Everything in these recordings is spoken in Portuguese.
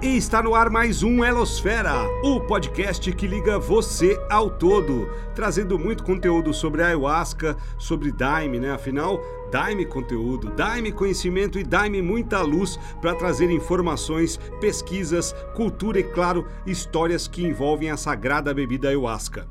E está no ar mais um Elosfera, o podcast que liga você ao todo, trazendo muito conteúdo sobre ayahuasca, sobre Daime, né? Afinal, Daime conteúdo, Daime conhecimento e Daime muita luz para trazer informações, pesquisas, cultura e, claro, histórias que envolvem a sagrada bebida ayahuasca.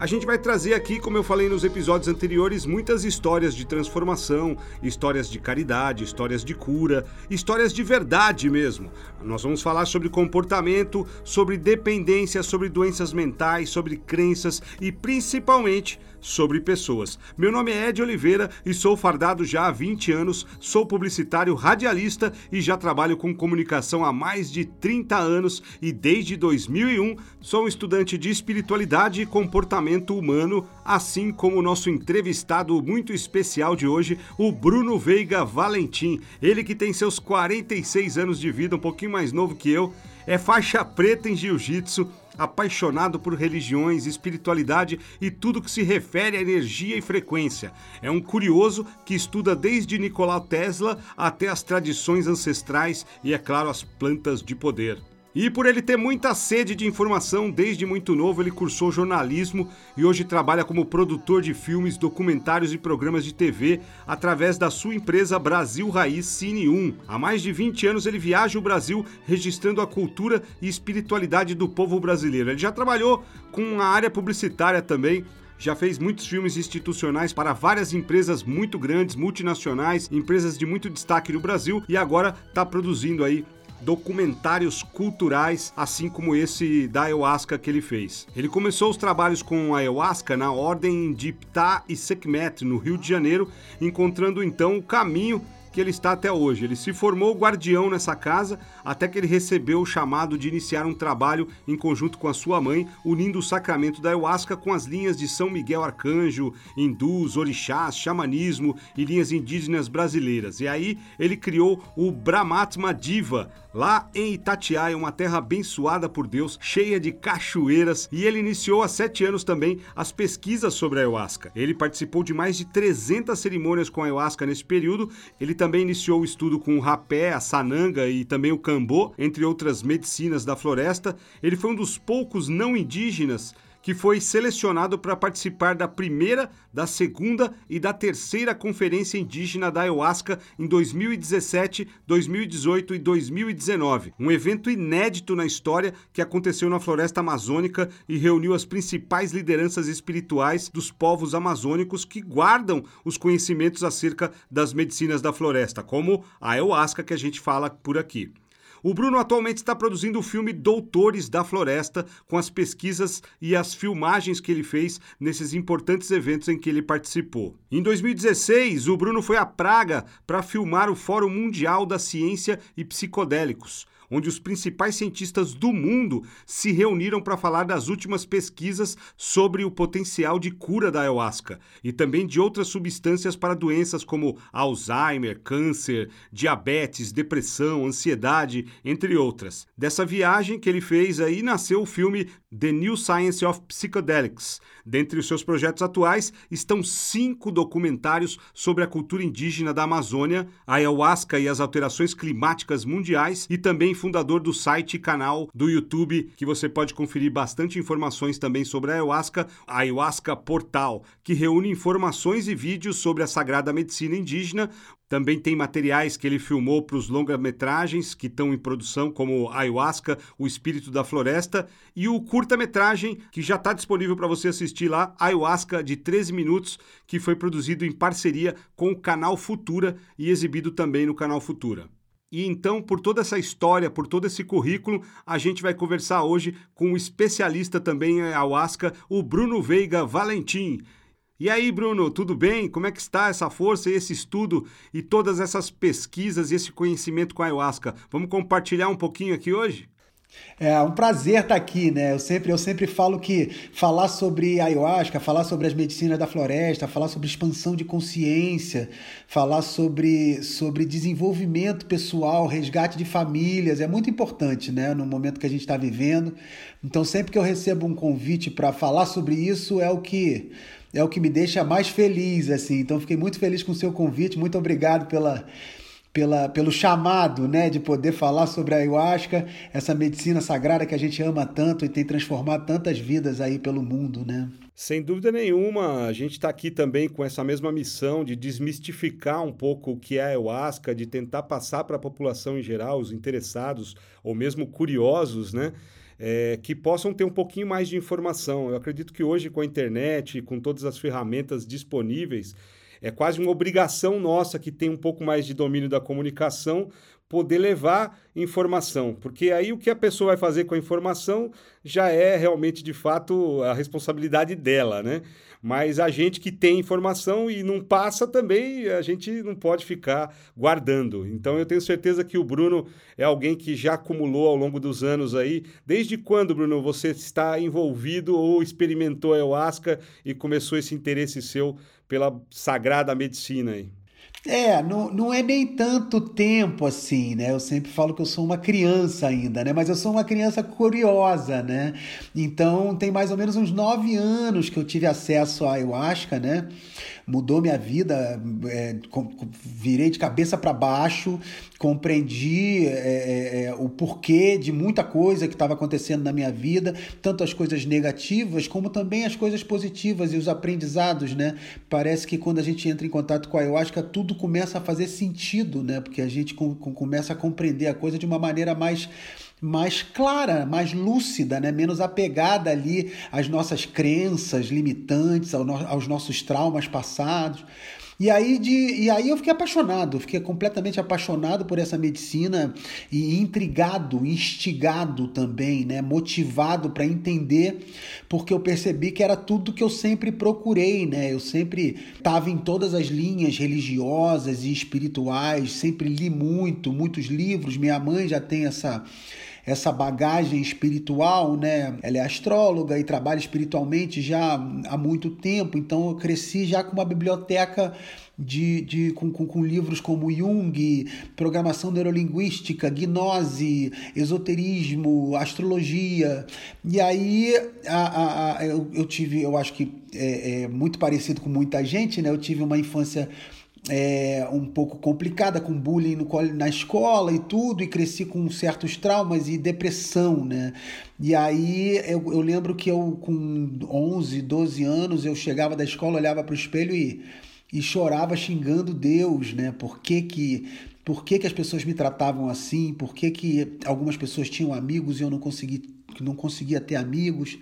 A gente vai trazer aqui, como eu falei nos episódios anteriores, muitas histórias de transformação, histórias de caridade, histórias de cura, histórias de verdade mesmo. Nós vamos falar sobre comportamento, sobre dependência, sobre doenças mentais, sobre crenças e principalmente sobre pessoas. Meu nome é Ed Oliveira e sou fardado já há 20 anos, sou publicitário radialista e já trabalho com comunicação há mais de 30 anos e desde 2001 sou um estudante de espiritualidade e comportamento humano, assim como o nosso entrevistado muito especial de hoje, o Bruno Veiga Valentim. Ele que tem seus 46 anos de vida, um pouquinho mais novo que eu, é faixa preta em jiu-jitsu, apaixonado por religiões, espiritualidade e tudo que se refere a energia e frequência. É um curioso que estuda desde Nikola Tesla até as tradições ancestrais e, é claro, as plantas de poder. E por ele ter muita sede de informação desde muito novo, ele cursou jornalismo e hoje trabalha como produtor de filmes, documentários e programas de TV através da sua empresa Brasil Raiz Cine 1. Há mais de 20 anos ele viaja o Brasil registrando a cultura e espiritualidade do povo brasileiro. Ele já trabalhou com a área publicitária também, já fez muitos filmes institucionais para várias empresas muito grandes, multinacionais, empresas de muito destaque no Brasil e agora está produzindo aí documentários culturais, assim como esse da ayahuasca que ele fez. Ele começou os trabalhos com ayahuasca na ordem de Ptah e Sekhmet, no Rio de Janeiro, encontrando então o caminho que ele está até hoje. Ele se formou guardião nessa casa até que ele recebeu o chamado de iniciar um trabalho em conjunto com a sua mãe, unindo o sacramento da ayahuasca com as linhas de São Miguel Arcanjo, hindus, orixás, xamanismo e linhas indígenas brasileiras. E aí ele criou o Brahmatma Diva, lá em Itatiaia, uma terra abençoada por Deus, cheia de cachoeiras, e ele iniciou há sete anos também as pesquisas sobre a ayahuasca. Ele participou de mais de 300 cerimônias com a ayahuasca nesse período. Ele também iniciou o estudo com o rapé, a sananga e também o cambô, entre outras medicinas da floresta. Ele foi um dos poucos não indígenas que foi selecionado para participar da primeira, da segunda e da terceira Conferência Indígena da Ayahuasca em 2017, 2018 e 2019. Um evento inédito na história que aconteceu na floresta amazônica e reuniu as principais lideranças espirituais dos povos amazônicos que guardam os conhecimentos acerca das medicinas da floresta, como a ayahuasca que a gente fala por aqui. O Bruno atualmente está produzindo o filme Doutores da Floresta, com as pesquisas e as filmagens que ele fez nesses importantes eventos em que ele participou. Em 2016, o Bruno foi à Praga para filmar o Fórum Mundial da Ciência e Psicodélicos onde os principais cientistas do mundo se reuniram para falar das últimas pesquisas sobre o potencial de cura da ayahuasca e também de outras substâncias para doenças como Alzheimer, câncer, diabetes, depressão, ansiedade, entre outras. Dessa viagem que ele fez aí nasceu o filme The New Science of Psychedelics. Dentre os seus projetos atuais estão cinco documentários sobre a cultura indígena da Amazônia, a ayahuasca e as alterações climáticas mundiais e também fundador do site e canal do YouTube, que você pode conferir bastante informações também sobre a ayahuasca, a Ayahuasca Portal, que reúne informações e vídeos sobre a sagrada medicina indígena, também tem materiais que ele filmou para os longa-metragens que estão em produção, como Ayahuasca, O Espírito da Floresta, e o curta-metragem que já está disponível para você assistir lá, Ayahuasca, de 13 minutos, que foi produzido em parceria com o canal Futura e exibido também no canal Futura. E então, por toda essa história, por todo esse currículo, a gente vai conversar hoje com o um especialista também em ayahuasca, o Bruno Veiga Valentim. E aí, Bruno, tudo bem? Como é que está essa força e esse estudo e todas essas pesquisas e esse conhecimento com a ayahuasca? Vamos compartilhar um pouquinho aqui hoje? É um prazer estar aqui, né? Eu sempre, eu sempre falo que falar sobre ayahuasca, falar sobre as medicinas da floresta, falar sobre expansão de consciência, falar sobre, sobre desenvolvimento pessoal, resgate de famílias, é muito importante, né? No momento que a gente está vivendo. Então, sempre que eu recebo um convite para falar sobre isso, é o que é o que me deixa mais feliz, assim. Então, fiquei muito feliz com o seu convite. Muito obrigado pela pela, pelo chamado né, de poder falar sobre a ayahuasca, essa medicina sagrada que a gente ama tanto e tem transformado tantas vidas aí pelo mundo, né? Sem dúvida nenhuma, a gente está aqui também com essa mesma missão de desmistificar um pouco o que é a ayahuasca, de tentar passar para a população em geral, os interessados ou mesmo curiosos, né? É, que possam ter um pouquinho mais de informação. Eu acredito que hoje, com a internet, com todas as ferramentas disponíveis, é quase uma obrigação nossa que tem um pouco mais de domínio da comunicação poder levar informação, porque aí o que a pessoa vai fazer com a informação já é realmente de fato a responsabilidade dela, né? Mas a gente que tem informação e não passa também, a gente não pode ficar guardando. Então eu tenho certeza que o Bruno é alguém que já acumulou ao longo dos anos aí. Desde quando, Bruno, você está envolvido ou experimentou a ayahuasca e começou esse interesse seu pela sagrada medicina aí? É, não, não é nem tanto tempo assim, né? Eu sempre falo que eu sou uma criança ainda, né? Mas eu sou uma criança curiosa, né? Então tem mais ou menos uns nove anos que eu tive acesso à ayahuasca, né? Mudou minha vida, é, virei de cabeça para baixo, compreendi é, é, é, o porquê de muita coisa que estava acontecendo na minha vida, tanto as coisas negativas como também as coisas positivas e os aprendizados, né? Parece que quando a gente entra em contato com a ayahuasca, tudo começa a fazer sentido, né? Porque a gente com, com, começa a compreender a coisa de uma maneira mais mais clara, mais lúcida, né? menos apegada ali às nossas crenças limitantes, aos nossos traumas passados. E aí, de, e aí eu fiquei apaixonado, fiquei completamente apaixonado por essa medicina e intrigado, instigado também, né? motivado para entender, porque eu percebi que era tudo que eu sempre procurei, né? Eu sempre estava em todas as linhas religiosas e espirituais, sempre li muito, muitos livros. Minha mãe já tem essa essa bagagem espiritual, né? Ela é astróloga e trabalha espiritualmente já há muito tempo, então eu cresci já com uma biblioteca de, de, com, com, com, livros como Jung, programação neurolinguística, gnose, esoterismo, astrologia. E aí a, a, a eu, eu, tive, eu acho que é, é, muito parecido com muita gente, né? Eu tive uma infância é, um pouco complicada, com bullying no, na escola e tudo, e cresci com certos traumas e depressão, né? E aí eu, eu lembro que eu, com 11, 12 anos, eu chegava da escola, olhava para o espelho e, e chorava xingando Deus, né? Por que que por que, que as pessoas me tratavam assim, por que, que algumas pessoas tinham amigos e eu não consegui não conseguia ter amigos.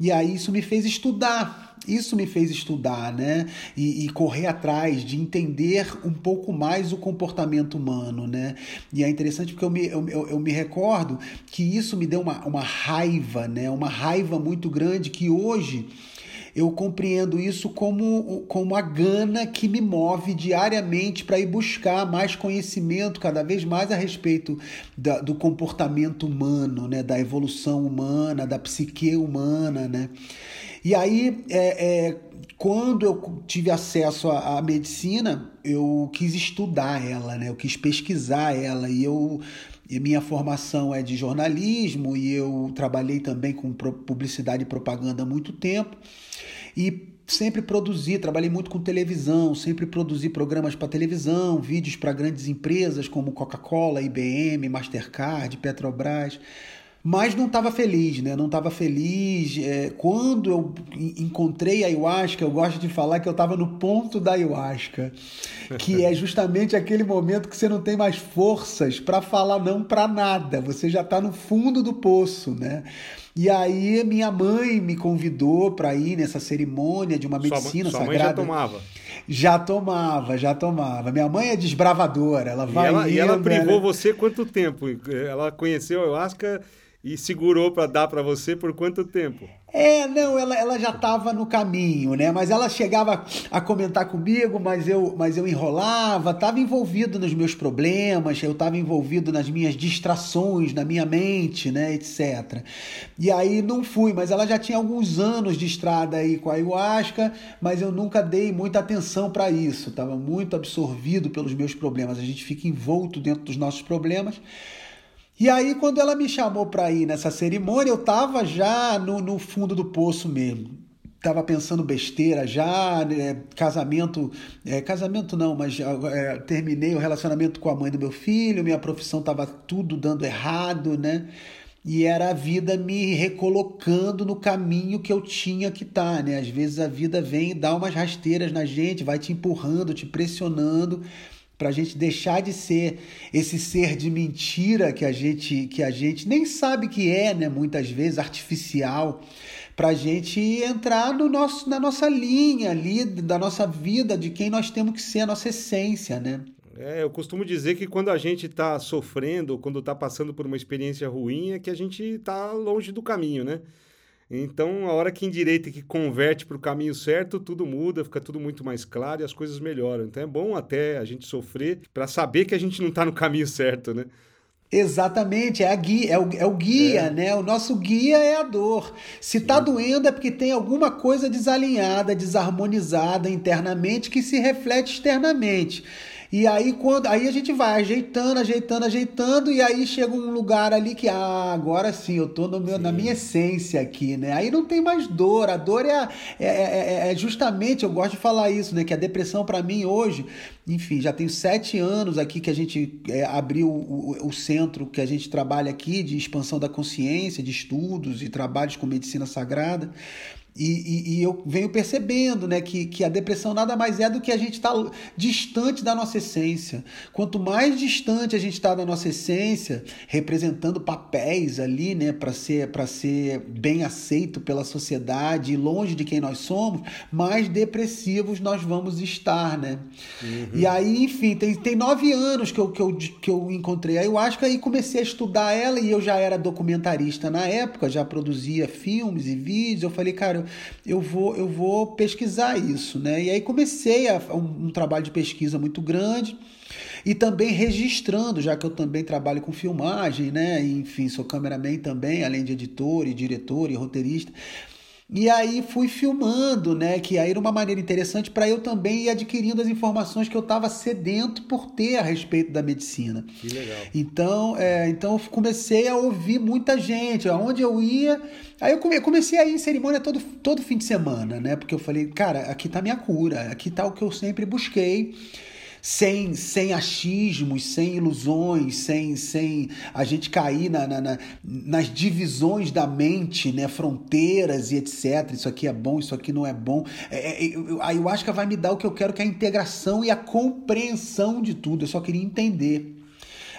E aí isso me fez estudar, isso me fez estudar, né? E, e, correr atrás de entender um pouco mais o comportamento humano, né? E é interessante porque eu me, eu, eu, eu me recordo que isso me deu uma, uma raiva, né? Uma raiva muito grande que hoje eu compreendo isso como, como a gana que me move diariamente para ir buscar mais conhecimento cada vez mais a respeito da, do comportamento humano, né? da evolução humana, da psique humana. Né? E aí, é, é, quando eu tive acesso à, à, medicina, eu quis estudar ela, né? eu quis pesquisar ela e eu e minha formação é de jornalismo e eu trabalhei também com publicidade e propaganda há muito tempo. E sempre produzi, trabalhei muito com televisão, sempre produzi programas para televisão, vídeos para grandes empresas como Coca-Cola, IBM, Mastercard, Petrobras mas não estava feliz, né? Não estava feliz. É, quando eu encontrei a ayahuasca, eu gosto de falar que eu estava no ponto da ayahuasca, que é justamente aquele momento que você não tem mais forças para falar não para nada. Você já está no fundo do poço, né? E aí minha mãe me convidou para ir nessa cerimônia de uma medicina sua, sua sagrada. Mãe já tomava. Já tomava, já tomava. Minha mãe é desbravadora, ela vai. E ela, indo, e ela privou ela... você quanto tempo? Ela conheceu a ayahuasca e segurou para dar para você por quanto tempo? É, não, ela, ela já estava no caminho, né? Mas ela chegava a comentar comigo, mas eu, mas eu enrolava, estava envolvido nos meus problemas, eu estava envolvido nas minhas distrações, na minha mente, né, etc. E aí não fui, mas ela já tinha alguns anos de estrada aí com a ayahuasca, mas eu nunca dei muita atenção para isso, estava muito absorvido pelos meus problemas. A gente fica envolto dentro dos nossos problemas. E aí, quando ela me chamou para ir nessa cerimônia, eu estava já no, no fundo do poço mesmo. estava pensando besteira já, né? casamento, é, casamento não, mas é, terminei o relacionamento com a mãe do meu filho, minha profissão estava tudo dando errado, né? E era a vida me recolocando no caminho que eu tinha que estar, tá, né? Às vezes a vida vem e dá umas rasteiras na gente, vai te empurrando, te pressionando para a gente deixar de ser esse ser de mentira que a gente que a gente nem sabe que é, né? Muitas vezes artificial para a gente entrar no nosso, na nossa linha ali, da nossa vida, de quem nós temos que ser, a nossa essência, né? É, eu costumo dizer que quando a gente está sofrendo, quando está passando por uma experiência ruim, é que a gente está longe do caminho, né? Então, a hora que endireita e que converte para o caminho certo, tudo muda, fica tudo muito mais claro e as coisas melhoram. Então, é bom até a gente sofrer para saber que a gente não está no caminho certo, né? Exatamente, é, a guia, é, o, é o guia, é. né? O nosso guia é a dor. Se tá doendo é porque tem alguma coisa desalinhada, desarmonizada internamente que se reflete externamente. E aí quando aí a gente vai ajeitando, ajeitando, ajeitando e aí chega um lugar ali que ah, agora sim, eu tô no meu, sim. na minha essência aqui, né? Aí não tem mais dor. A dor é, é, é, é justamente, eu gosto de falar isso, né? Que a depressão para mim hoje, enfim, já tem sete anos aqui que a gente é, abriu o, o, centro que a gente trabalha aqui de expansão da consciência, de estudos e trabalhos com medicina sagrada. E, e, e, eu venho percebendo né, que, que a depressão nada mais é do que a gente estar tá distante da nossa essência. Quanto mais distante a gente está da nossa essência, representando papéis ali né, para ser, ser bem aceito pela sociedade e longe de quem nós somos, mais depressivos nós vamos estar. Né? Uhum. E aí, enfim, tem, tem nove anos que eu, que, eu, que eu encontrei a ayahuasca e comecei a estudar ela e eu já era documentarista na época, já produzia filmes e vídeos. Eu falei, cara, eu vou, eu vou pesquisar isso, né? E aí comecei a, um, um trabalho de pesquisa muito grande e também registrando, já que eu também trabalho com filmagem, né? Enfim, sou cameraman também, além de editor e diretor e roteirista. E aí fui filmando, né? Que aí era uma maneira interessante para eu também ir adquirindo as informações que eu estava sedento por ter a respeito da medicina. Que legal. Então, é, então eu comecei a ouvir muita gente. Aonde eu ia. Aí eu comecei a ir em cerimônia todo, todo fim de semana, né? Porque eu falei, cara, aqui tá minha cura, aqui tá o que eu sempre busquei sem, sem achismos, sem ilusões, sem, sem a gente cair na, na, na, nas divisões da mente, né? fronteiras e etc. Isso aqui é bom, isso aqui não é bom. É, é, eu, a ayahuasca vai me dar o que eu quero, que é a integração e a compreensão de tudo. Eu só queria entender.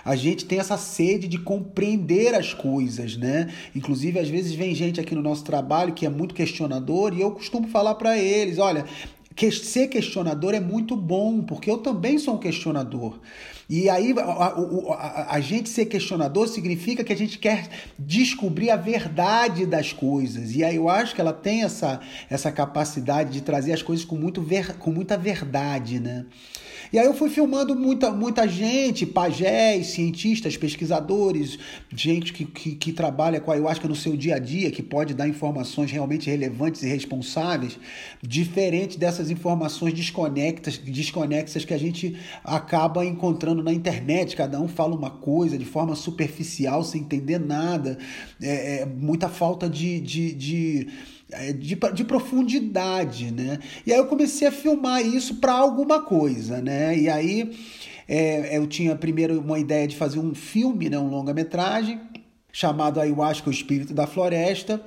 A gente tem essa sede de compreender as coisas, né? Inclusive, às vezes vem gente aqui no nosso trabalho que é muito questionador e eu costumo falar para eles: olha, que ser questionador é muito bom, porque eu também sou um questionador. E aí, a, a, a, a, gente ser questionador significa que a gente quer descobrir a verdade das coisas. E aí eu acho que ela tem essa, essa capacidade de trazer as coisas com, muito ver, com muita verdade, né? E aí eu fui filmando muita, muita gente, pajés, cientistas, pesquisadores, gente que, que, que trabalha com a ayahuasca no seu dia a dia, que pode dar informações realmente relevantes e responsáveis, diferente dessas informações desconectas, desconexas que a gente acaba encontrando na internet. Cada um fala uma coisa de forma superficial, sem entender nada, é, é muita falta de, de, de de, de, profundidade, né? E aí eu comecei a filmar isso para alguma coisa, né? E aí é, eu tinha primeiro uma ideia de fazer um filme, né? Um longa-metragem chamado Ayahuasca, o Espírito da Floresta,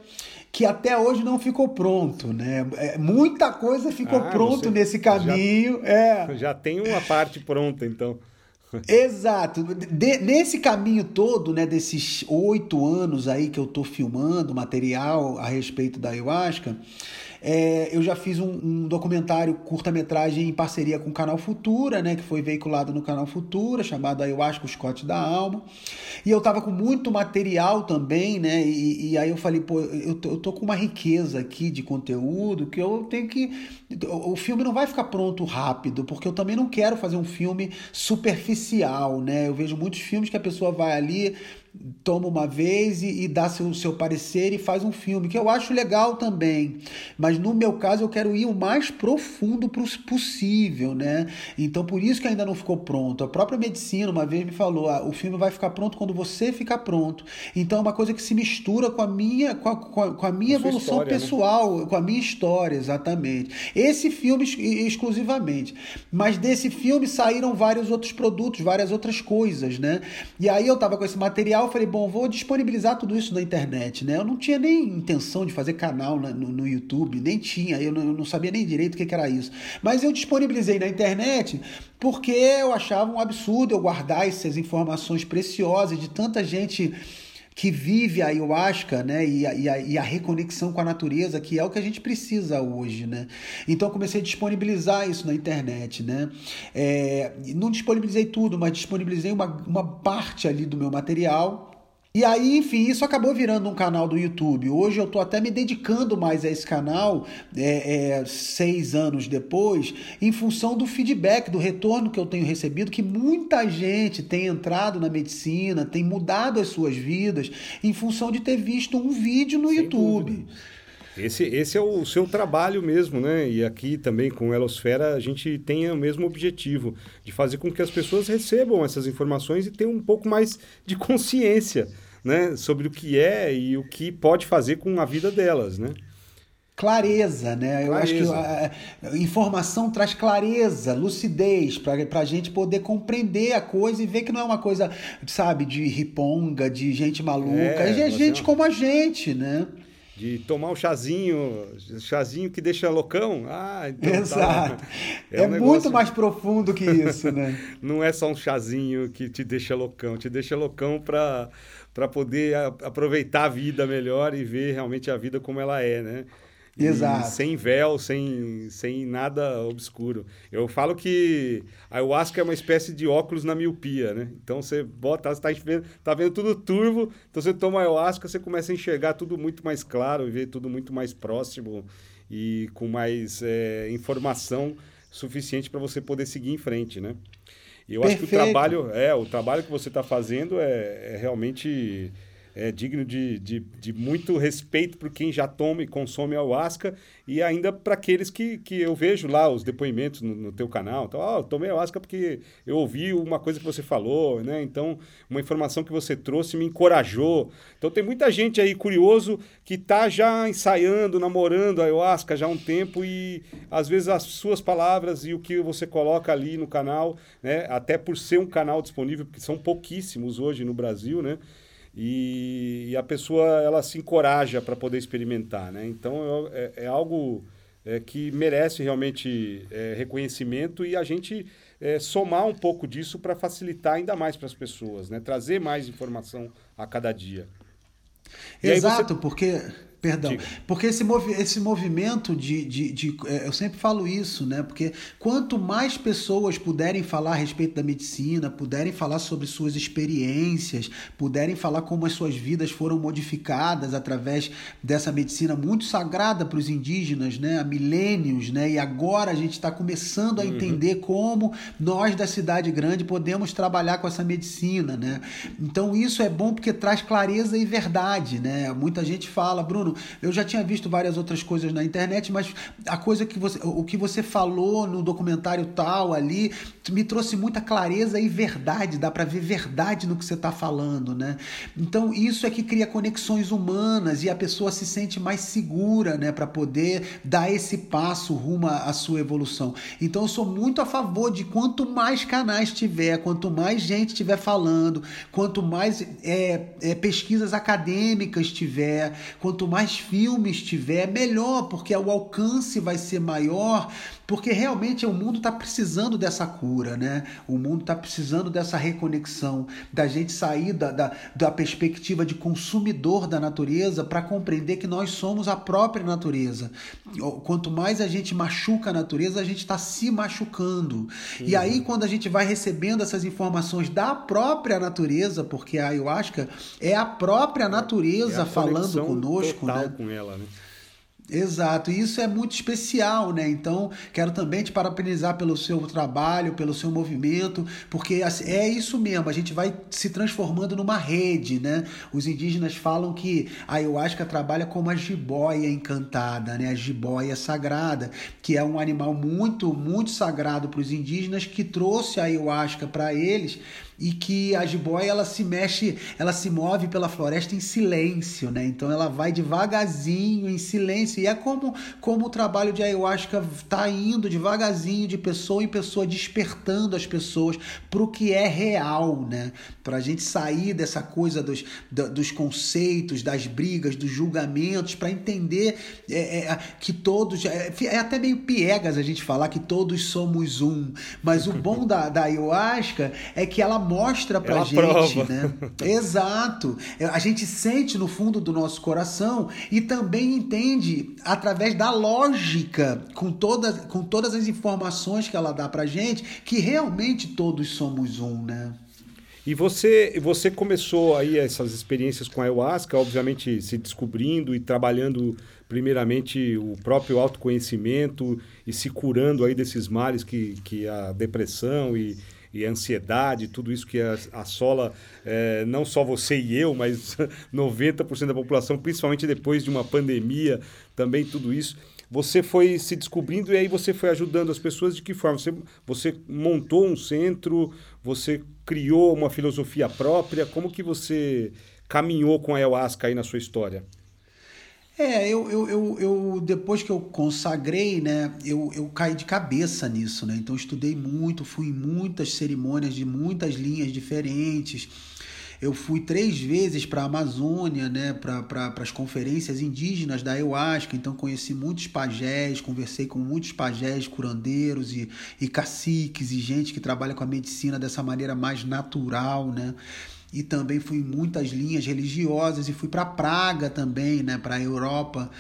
que até hoje não ficou pronto, né? É, muita coisa ficou ah, pronto nesse caminho. Já, é. já tem uma parte pronta, então. Exato. De, nesse caminho todo, né, desses oito anos aí que eu tô filmando material a respeito da ayahuasca, é, eu já fiz um, um documentário curta-metragem em parceria com o canal Futura, né, que foi veiculado no canal Futura, chamado Ayahuasca, o Scott da Alma. E eu tava com muito material também, né, e, e aí eu falei, pô, eu tô, eu tô com uma riqueza aqui de conteúdo que eu tenho que. O filme não vai ficar pronto rápido, porque eu também não quero fazer um filme superficial, né? Eu vejo muitos filmes que a pessoa vai ali toma uma vez e, e dá seu, seu parecer e faz um filme, que eu acho legal também. Mas no meu caso eu quero ir o mais profundo possível, né? Então por isso que ainda não ficou pronto. A própria medicina uma vez me falou: ah, o filme vai ficar pronto quando você ficar pronto. Então é uma coisa que se mistura com a minha, com a, com a, com a minha evolução história, né? pessoal, né? com a minha história, exatamente. Esse filme exclusivamente. Mas desse filme saíram vários outros produtos, várias outras coisas, né? E aí eu tava com esse material, falei, bom, vou disponibilizar tudo isso na internet, né? Eu não tinha nem intenção de fazer canal no, no YouTube, nem tinha, eu não, eu não sabia nem direito o que, que era isso. Mas eu disponibilizei na internet porque eu achava um absurdo eu guardar essas informações preciosas de tanta gente que vive a ayahuasca, né, e a, e, a, e a, reconexão com a natureza, que é o que a gente precisa hoje, né. Então comecei a disponibilizar isso na internet, né. É, não disponibilizei tudo, mas disponibilizei uma, uma parte ali do meu material e aí, enfim, isso acabou virando um canal do YouTube. Hoje eu estou até me dedicando mais a esse canal, é, é, seis anos depois, em função do feedback, do retorno que eu tenho recebido, que muita gente tem entrado na medicina, tem mudado as suas vidas, em função de ter visto um vídeo no Sem YouTube. Dúvida. Esse, esse é o seu trabalho mesmo, né? E aqui também com o Elosfera a gente tem o mesmo objetivo de fazer com que as pessoas recebam essas informações e tenham um pouco mais de consciência, né? Sobre o que é e o que pode fazer com a vida delas, né? clareza, né? Eu acho que a, a, informação traz clareza, lucidez, para a gente poder compreender a coisa e ver que não é uma coisa, sabe, de riponga, de gente maluca. É, é gente é como a gente, né? De tomar um chazinho, chazinho que deixa loucão. Ah, então tá. Exato. Tá. É, é um negócio... muito mais profundo que isso, né? Não é só um chazinho que te deixa loucão, te deixa loucão para para poder a, aproveitar a vida melhor e ver realmente a vida como ela é, né? Exato. sem véu, sem, sem nada obscuro. Eu falo que a ayahuasca é uma espécie de óculos na miopia, né? Então você bota, você tá vendo, tá vendo tudo turvo, então você toma ayahuasca, você começa a enxergar tudo muito mais claro e ver tudo muito mais próximo e com mais é, informação suficiente para você poder seguir em frente, né? E eu Perfeito. acho que o trabalho, é, o trabalho que você está fazendo é, é realmente é digno de, de, de, muito respeito por quem já toma e consome ayahuasca e ainda para aqueles que, que eu vejo lá os depoimentos no, no teu canal. Então, oh, eu tomei ayahuasca porque eu ouvi uma coisa que você falou, né? Então, uma informação que você trouxe me encorajou. Então, tem muita gente aí curioso que está já ensaiando, namorando a ayahuasca já há um tempo e às vezes as suas palavras e o que você coloca ali no canal, né? Até por ser um canal disponível, porque são pouquíssimos hoje no Brasil, né? E, e a pessoa ela se encoraja para poder experimentar, né? Então é, é algo é, que merece realmente é, reconhecimento e a gente é, somar um pouco disso para facilitar ainda mais para as pessoas, né? Trazer mais informação a cada dia. Exato, você... porque Perdão. Diga. Porque esse, movi esse movimento de, de, de, é, Eu sempre falo isso, né? Porque quanto mais pessoas puderem falar a respeito da medicina, puderem falar sobre suas experiências, puderem falar como as suas vidas foram modificadas através dessa medicina muito sagrada para os indígenas, né? Há milênios, né? E agora a gente está começando a uhum. entender como nós da cidade grande podemos trabalhar com essa medicina, né? Então isso é bom porque traz clareza e verdade, né? Muita gente fala, Bruno eu já tinha visto várias outras coisas na internet, mas a coisa que você, o que você falou no documentário tal ali me trouxe muita clareza e verdade, dá para ver verdade no que você está falando, né? Então isso é que cria conexões humanas e a pessoa se sente mais segura, né, para poder dar esse passo rumo à sua evolução. Então eu sou muito a favor de quanto mais canais tiver, quanto mais gente tiver falando, quanto mais é, é, pesquisas acadêmicas tiver, quanto mais mais filmes tiver, melhor, porque o alcance vai ser maior, porque realmente o mundo está precisando dessa cura, né? O mundo está precisando dessa reconexão, da gente sair da, da, da perspectiva de consumidor da natureza para compreender que nós somos a própria natureza. Quanto mais a gente machuca a natureza, a gente está se machucando. Sim. E aí, quando a gente vai recebendo essas informações da própria natureza, porque a ayahuasca é a própria natureza é a falando conosco, né? com ela, né? Exato, e isso é muito especial, né? Então, quero também te parabenizar pelo seu trabalho, pelo seu movimento, porque assim, é isso mesmo, a gente vai se transformando numa rede, né? Os indígenas falam que a ayahuasca trabalha como a jiboia encantada, né? A jiboia sagrada, que é um animal muito, muito sagrado para os indígenas que trouxe a ayahuasca para eles e que a jiboia ela se mexe, ela se move pela floresta em silêncio, né? Então ela vai devagarzinho, em silêncio. E é como, como o trabalho de ayahuasca está indo devagarzinho, de pessoa em pessoa, despertando as pessoas para o que é real, né? Para a gente sair dessa coisa dos, dos conceitos, das brigas, dos julgamentos, para entender é, é, que todos. É, é, até meio piegas a gente falar que todos somos um. Mas o bom da, da ayahuasca é que ela mostra pra Ela gente, prova. né? Exato. É, a gente sente no fundo do nosso coração e também entende através da lógica, com todas, com todas as informações que ela dá pra gente, que realmente todos somos um, né? E você, você começou aí essas experiências com a ayahuasca, obviamente se descobrindo e trabalhando primeiramente o próprio autoconhecimento e se curando aí desses males que, que a depressão e, e ansiedade, tudo isso que assola é, não só você e eu, mas 90% da população, principalmente depois de uma pandemia, também tudo isso. Você foi se descobrindo e aí você foi ajudando as pessoas de que forma? Você, você montou um centro, você criou uma filosofia própria, como que você caminhou com a ayahuasca aí na sua história? É, eu, eu, eu, eu, depois que eu consagrei, né, eu, eu caí de cabeça nisso, né? Então estudei muito, fui em muitas cerimônias de muitas linhas diferentes. Eu fui três vezes para a Amazônia, né, para pra, as conferências indígenas da Ayahuasca, então conheci muitos pajés, conversei com muitos pajés, curandeiros e, e caciques e gente que trabalha com a medicina dessa maneira mais natural, né? E também fui em muitas linhas religiosas e fui para Praga também, né, para a Europa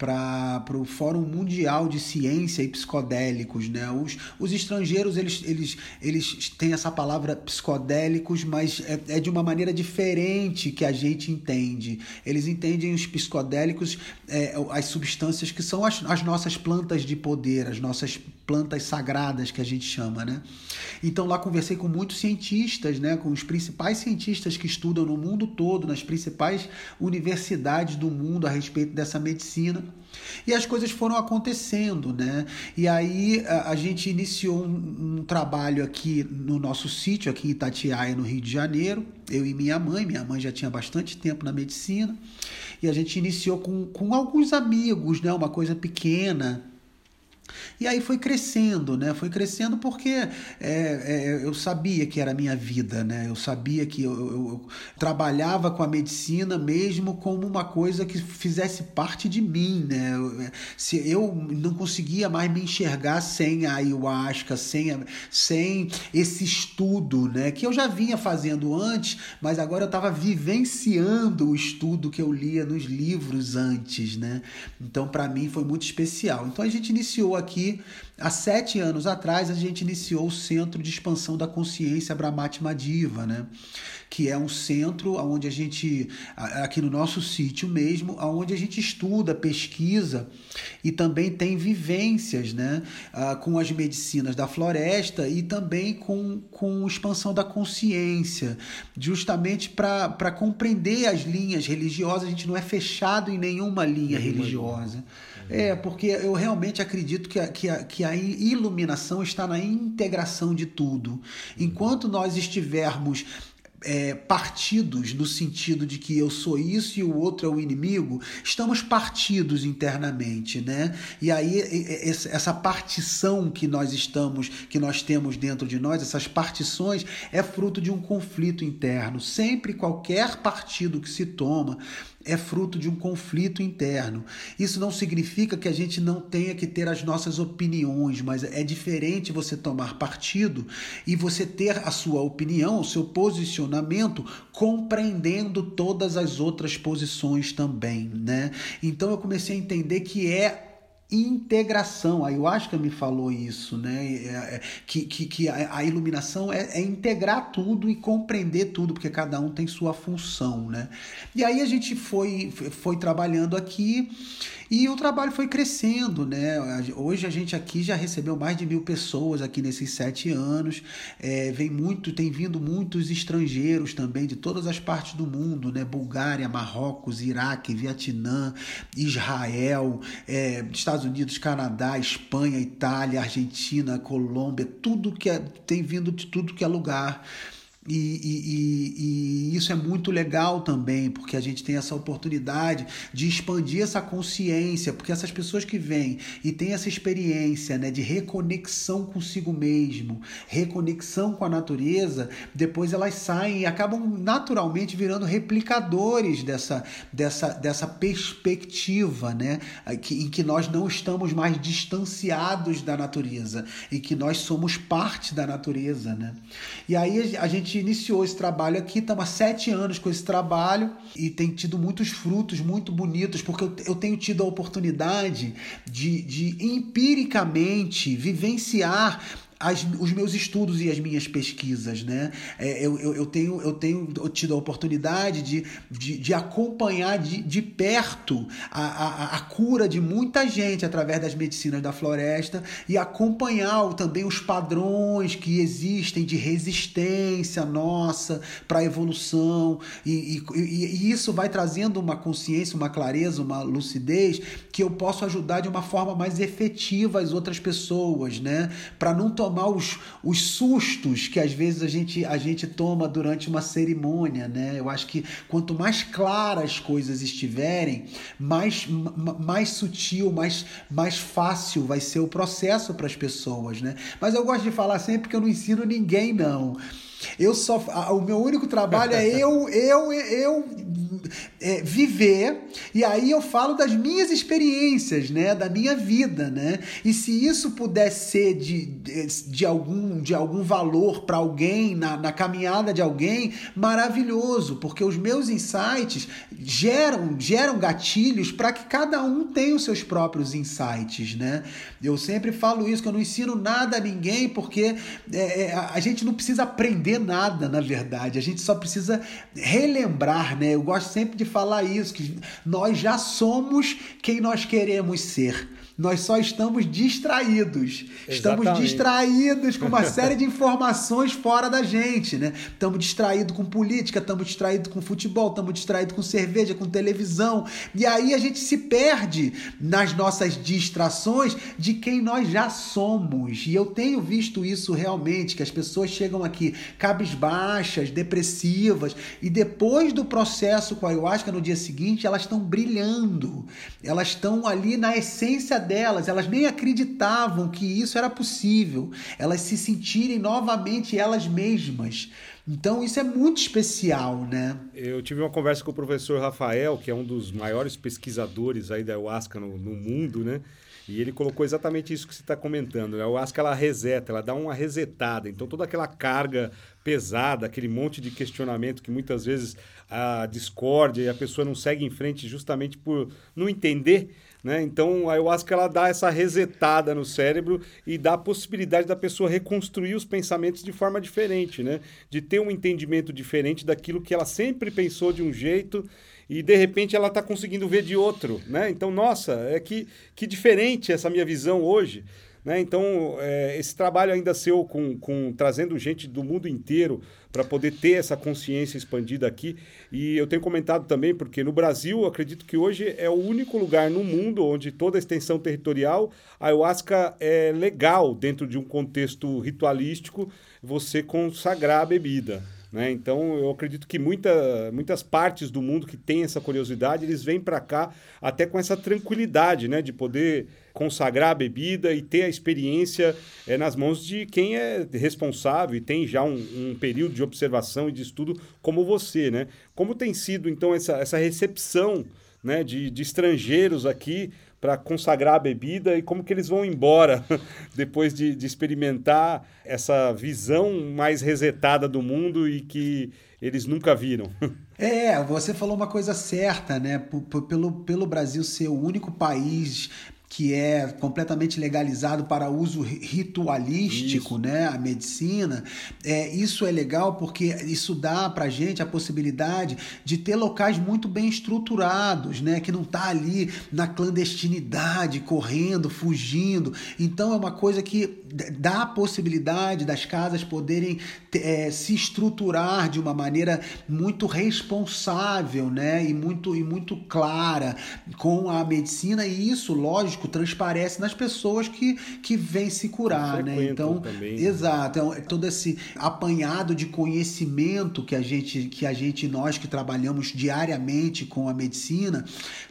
para o Fórum Mundial de Ciência e Psicodélicos. Né? Os, os estrangeiros eles, eles, eles têm essa palavra psicodélicos, mas é, é de uma maneira diferente que a gente entende. Eles entendem os psicodélicos, é, as substâncias que são as, as nossas plantas de poder, as nossas plantas sagradas que a gente chama. Né? Então lá conversei com muitos cientistas, né? com os principais cientistas que estudam no mundo todo, nas principais universidades do mundo a respeito dessa medicina. E as coisas foram acontecendo, né? E aí a, a gente iniciou um, um, trabalho aqui no nosso sítio, aqui em Itatiaia, no Rio de Janeiro, eu e minha mãe. Minha mãe já tinha bastante tempo na medicina. E a gente iniciou com, com alguns amigos, né? Uma coisa pequena, e aí foi crescendo, né? Foi crescendo porque é, é, eu sabia que era a minha vida, né? Eu sabia que eu, eu, eu, trabalhava com a medicina mesmo como uma coisa que fizesse parte de mim, né? Eu, se eu não conseguia mais me enxergar sem a ayahuasca, sem, a, sem esse estudo, né? Que eu já vinha fazendo antes, mas agora eu estava vivenciando o estudo que eu lia nos livros antes, né? Então, para mim foi muito especial. Então a gente iniciou aqui, há sete anos atrás, a gente iniciou o Centro de Expansão da Consciência Brahmat Madiva, né? que é um centro onde a gente, aqui no nosso sítio mesmo, onde a gente estuda, pesquisa e também tem vivências né? com as medicinas da floresta e também com, com expansão da consciência, justamente para compreender as linhas religiosas, a gente não é fechado em nenhuma linha religiosa. Linha. É, porque eu realmente acredito que a, que, a, que a iluminação está na integração de tudo. Enquanto nós estivermos é, partidos no sentido de que eu sou isso e o outro é o inimigo, estamos partidos internamente, né? E aí essa partição que nós estamos, que nós temos dentro de nós, essas partições é fruto de um conflito interno. Sempre qualquer partido que se toma é fruto de um conflito interno. Isso não significa que a gente não tenha que ter as nossas opiniões, mas é diferente você tomar partido e você ter a sua opinião, o seu posicionamento, compreendendo todas as outras posições também, né? Então eu comecei a entender que é integração. A ayahuasca me falou isso, né? É, é, que, que, que a, iluminação é, é, integrar tudo e compreender tudo, porque cada um tem sua função, né? E aí a gente foi, foi trabalhando aqui E o trabalho foi crescendo, né? Hoje a gente aqui já recebeu mais de mil pessoas aqui nesses sete anos. É, vem muito, tem vindo muitos estrangeiros também de todas as partes do mundo, né? Bulgária, Marrocos, Iraque, Vietnã, Israel, é, Estados Unidos, Canadá, Espanha, Itália, Argentina, Colômbia, tudo que é, tem vindo de tudo que é lugar. E, e, e, isso é muito legal também, porque a gente tem essa oportunidade de expandir essa consciência, porque essas pessoas que vêm e têm essa experiência né, de reconexão consigo mesmo, reconexão com a natureza, depois elas saem e acabam naturalmente virando replicadores dessa, dessa, dessa perspectiva, né, em que nós não estamos mais distanciados da natureza, e que nós somos parte da natureza. Né? E aí a gente gente iniciou esse trabalho aqui, estamos há sete anos com esse trabalho e tem tido muitos frutos muito bonitos, porque eu, eu tenho tido a oportunidade de, de empiricamente vivenciar as, os meus estudos e as minhas pesquisas, né? É, eu, eu, eu, tenho, eu tenho tido a oportunidade de, de, de acompanhar de, de perto a, a, a, cura de muita gente através das medicinas da floresta e acompanhar também os padrões que existem de resistência nossa para a evolução e, e, e isso vai trazendo uma consciência, uma clareza, uma lucidez que eu posso ajudar de uma forma mais efetiva as outras pessoas, né? Para não tomar tomar os, os sustos que às vezes a gente, a gente toma durante uma cerimônia, né? Eu acho que quanto mais claras as coisas estiverem, mais, mais sutil, mais, mais fácil vai ser o processo para as pessoas, né? Mas eu gosto de falar sempre que eu não ensino ninguém, não. Eu só, o meu único trabalho é eu, eu, eu é, viver e aí eu falo das minhas experiências, né, da minha vida, né? E se isso puder ser de, de, de algum de algum valor para alguém na, na caminhada de alguém, maravilhoso, porque os meus insights geram geram gatilhos para que cada um tenha os seus próprios insights, né? Eu sempre falo isso que eu não ensino nada a ninguém porque é, é a gente não precisa aprender aprender nada, na verdade. A gente só precisa relembrar, né? Eu gosto sempre de falar isso, que nós já somos quem nós queremos ser. Nós só estamos distraídos. Exatamente. Estamos distraídos com uma série de informações fora da gente, né? Estamos distraídos com política, estamos distraídos com futebol, estamos distraídos com cerveja, com televisão. E aí a gente se perde nas nossas distrações de quem nós já somos. E eu tenho visto isso realmente, que as pessoas chegam aqui cabisbaixas, depressivas, e depois do processo com a ayahuasca no dia seguinte, elas estão brilhando. Elas estão ali na essência delas, elas nem acreditavam que isso era possível, elas se sentirem novamente elas mesmas. Então isso é muito especial, né? Eu tive uma conversa com o professor Rafael, que é um dos maiores pesquisadores aí da ayahuasca no, no mundo, né? E ele colocou exatamente isso que você está comentando. A ayahuasca ela reseta, ela dá uma resetada. Então toda aquela carga pesada, aquele monte de questionamento que muitas vezes a discórdia e a pessoa não segue em frente justamente por não entender né? Então, a ayahuasca ela dá essa resetada no cérebro e dá a possibilidade da pessoa reconstruir os pensamentos de forma diferente, né? de ter um entendimento diferente daquilo que ela sempre pensou de um jeito e de repente ela está conseguindo ver de outro. Né? Então, nossa, é que, que diferente essa minha visão hoje. Né? Então, é, esse trabalho ainda seu com, com trazendo gente do mundo inteiro para poder ter essa consciência expandida aqui. E eu tenho comentado também, porque no Brasil, acredito que hoje é o único lugar no mundo onde toda a extensão territorial, a ayahuasca é legal dentro de um contexto ritualístico, você consagrar a bebida. Né? Então, eu acredito que muita, muitas partes do mundo que têm essa curiosidade, eles vêm para cá até com essa tranquilidade né? de poder consagrar a bebida e ter a experiência é, nas mãos de quem é responsável e tem já um, um, período de observação e de estudo como você. Né? Como tem sido, então, essa, essa recepção né, de, de estrangeiros aqui para consagrar a bebida e como que eles vão embora depois de, de, experimentar essa visão mais resetada do mundo e que eles nunca viram. É, você falou uma coisa certa, né? P pelo, pelo Brasil ser o único país que é completamente legalizado para uso ritualístico, isso. né, a medicina, é, isso é legal porque isso dá para gente a possibilidade de ter locais muito bem estruturados, né, que não tá ali na clandestinidade, correndo, fugindo. Então é uma coisa que dá a possibilidade das casas poderem é, se estruturar de uma maneira muito responsável, né, e muito e muito clara com a medicina e isso, lógico transparece nas pessoas que, que vêm se curar, né? Então, também, né? exato, então, é todo esse apanhado de conhecimento que a gente, que a gente nós que trabalhamos diariamente com a medicina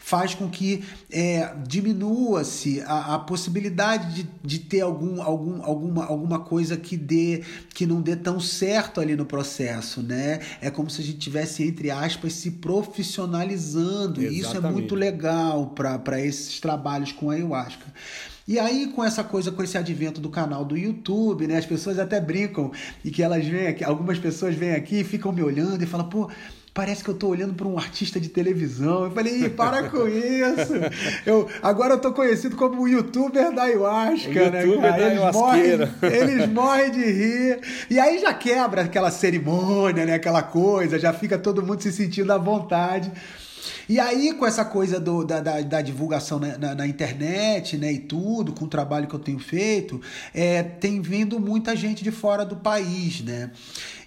faz com que é, diminua-se a, a, possibilidade de, de ter algum, algum, alguma, alguma coisa que dê que não dê tão certo ali no processo, né? É como se a gente tivesse entre aspas se profissionalizando. Exatamente. E isso é muito legal para esses trabalhos com a ayahuasca. E aí, com essa coisa, com esse advento do canal do YouTube, né? As pessoas até brincam e que elas vêm aqui, algumas pessoas vêm aqui e ficam me olhando e falam, pô, parece que eu estou olhando para um artista de televisão. Eu falei, para com isso. Eu, agora eu estou conhecido como o youtuber da ayahuasca, o né, YouTuber cara? Eles morrem, eles morrem de rir. E aí já quebra aquela cerimônia, né? Aquela coisa, já fica todo mundo se sentindo à vontade. E aí, com essa coisa do, da, da, da, divulgação na, na, na, internet, né, e tudo, com o trabalho que eu tenho feito, é, tem vindo muita gente de fora do país, né?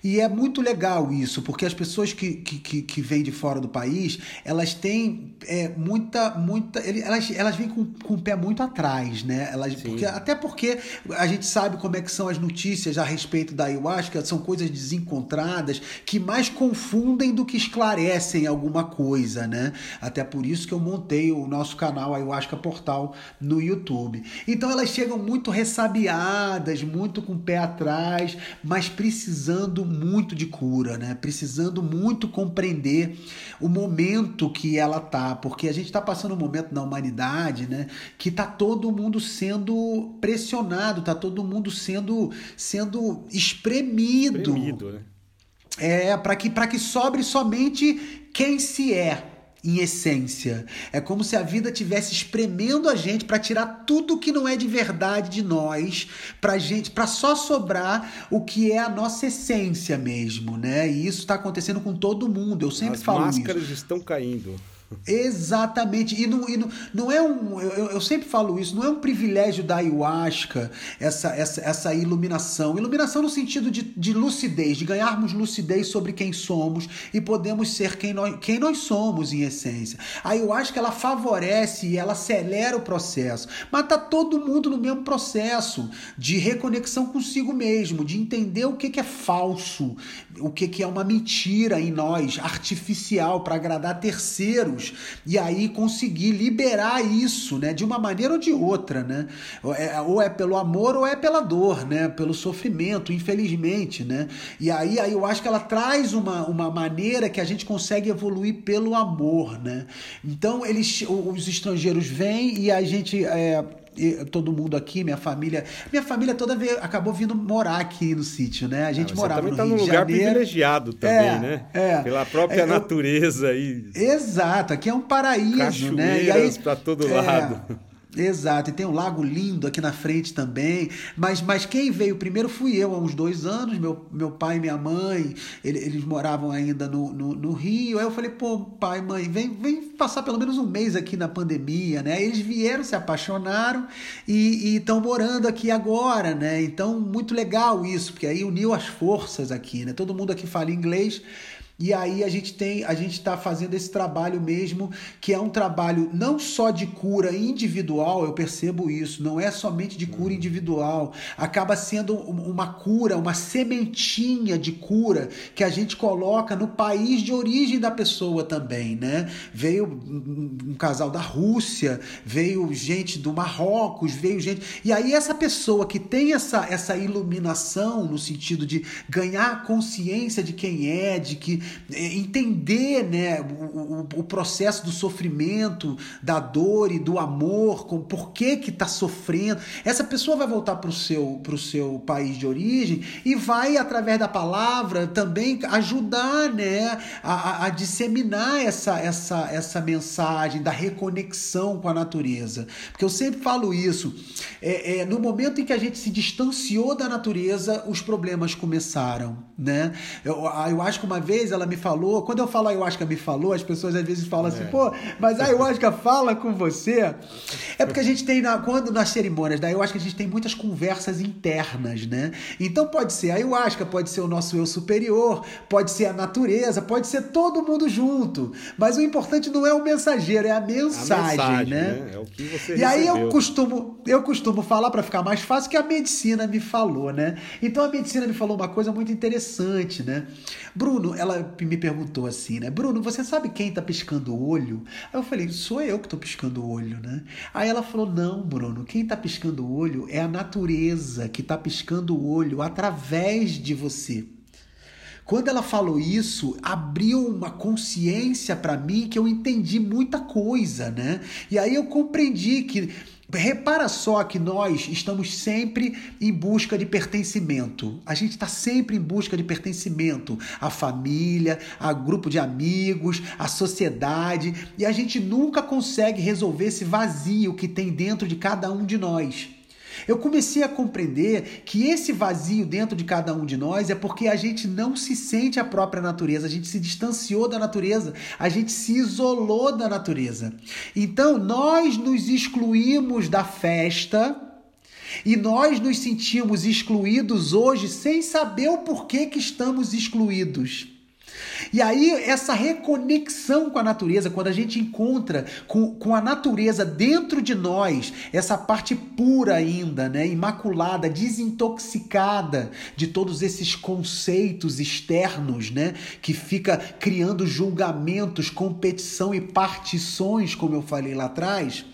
E é muito legal isso, porque as pessoas que, que, que, vêm de fora do país, elas têm é, muita, muita. Elas, elas vêm com, com o pé muito atrás, né? Elas, porque, até porque a gente sabe como é que são as notícias a respeito da ayahuasca, são coisas desencontradas que mais confundem do que esclarecem alguma coisa, né? Até por isso que eu montei o nosso canal Ayahuasca Portal no YouTube. Então elas chegam muito ressabiadas, muito com o pé atrás, mas precisando muito de cura, né? Precisando muito compreender o momento que ela tá, porque a gente está passando um momento na humanidade, né? Que tá todo mundo sendo pressionado, tá todo mundo sendo sendo espremido. Espremido, né? É, para que, que sobre somente quem se é em essência. É como se a vida tivesse espremendo a gente para tirar tudo que não é de verdade de nós, para gente, para só sobrar o que é a nossa essência mesmo, né? E isso está acontecendo com todo mundo. Eu sempre As falo isso. As máscaras estão caindo. Exatamente. E não, e não, não é um. Eu, eu, sempre falo isso, não é um privilégio da ayahuasca essa, essa, essa iluminação. Iluminação no sentido de, de lucidez, de ganharmos lucidez sobre quem somos e podemos ser quem nós, quem nós somos em essência. A ayahuasca ela favorece e ela acelera o processo. Mas tá todo mundo no mesmo processo de reconexão consigo mesmo, de entender o que, que é falso, o que, que é uma mentira em nós, artificial, para agradar terceiros e aí conseguir liberar isso, né, de uma maneira ou de outra, né? É, ou é pelo amor ou é pela dor, né? Pelo sofrimento, infelizmente, né? E aí, aí eu acho que ela traz uma, uma maneira que a gente consegue evoluir pelo amor, né? Então eles, os estrangeiros vêm e a gente é, todo mundo aqui, minha família. Minha família toda veio, acabou vindo morar aqui no sítio, né? A gente ah, morava no tá Rio num lugar Janeiro. privilegiado também, é, né? É. Pela própria é, natureza aí. Exato, aqui é um paraíso, né? E aí para todo é, lado. Exato, e tem um lago lindo aqui na frente também. Mas, mas quem veio primeiro fui eu, há uns dois anos. Meu, meu pai e minha mãe, ele, eles moravam ainda no, no, no, Rio. Aí eu falei, pô, pai, mãe, vem, vem passar pelo menos um mês aqui na pandemia, né? Eles vieram, se apaixonaram e estão morando aqui agora, né? Então, muito legal isso, porque aí uniu as forças aqui, né? Todo mundo aqui fala inglês. E aí a gente tem, a gente está fazendo esse trabalho mesmo, que é um trabalho não só de cura individual, eu percebo isso, não é somente de cura uhum. individual, acaba sendo uma cura, uma sementinha de cura que a gente coloca no país de origem da pessoa também, né? Veio um casal da Rússia, veio gente do Marrocos, veio gente. E aí essa pessoa que tem essa, essa iluminação no sentido de ganhar consciência de quem é, de que entender né, o, o, processo do sofrimento, da dor e do amor, com por que que está sofrendo. Essa pessoa vai voltar para o seu, seu país de origem e vai, através da palavra, também ajudar né, a, a disseminar essa, essa, essa mensagem da reconexão com a natureza. Porque eu sempre falo isso. É, é, no momento em que a gente se distanciou da natureza, os problemas começaram. Né? Eu, a ayahuasca, uma vez, ela me falou. Quando eu falo ayahuasca me falou, as pessoas às vezes falam assim, é. pô, mas a ayahuasca fala com você. É porque a gente tem, na, quando nas cerimônias da ayahuasca, a gente tem muitas conversas internas, né? Então pode ser a ayahuasca, pode ser o nosso eu superior, pode ser a natureza, pode ser todo mundo junto. Mas o importante não é o mensageiro, é a mensagem, a mensagem né? né? É o que você E recebeu. aí eu costumo, eu costumo falar para ficar mais fácil que a medicina me falou, né? Então a medicina me falou uma coisa muito interessante, né? Bruno, ela me perguntou assim, né? Bruno, você sabe quem tá piscando o olho? Aí eu falei, sou eu que tô piscando o olho, né? Aí ela falou, não, Bruno, quem tá piscando o olho é a natureza que tá piscando o olho através de você. Quando ela falou isso, abriu uma consciência para mim que eu entendi muita coisa, né? E aí eu compreendi que Repara só que nós estamos sempre em busca de pertencimento. A gente está sempre em busca de pertencimento à família, a grupo de amigos, à sociedade, e a gente nunca consegue resolver esse vazio que tem dentro de cada um de nós. Eu comecei a compreender que esse vazio dentro de cada um de nós é porque a gente não se sente a própria natureza, a gente se distanciou da natureza, a gente se isolou da natureza. Então, nós nos excluímos da festa e nós nos sentimos excluídos hoje sem saber o porquê que estamos excluídos. E aí, essa reconexão com a natureza, quando a gente encontra com, com a natureza dentro de nós, essa parte pura ainda, né, imaculada, desintoxicada de todos esses conceitos externos, né, que fica criando julgamentos, competição e partições, como eu falei lá atrás.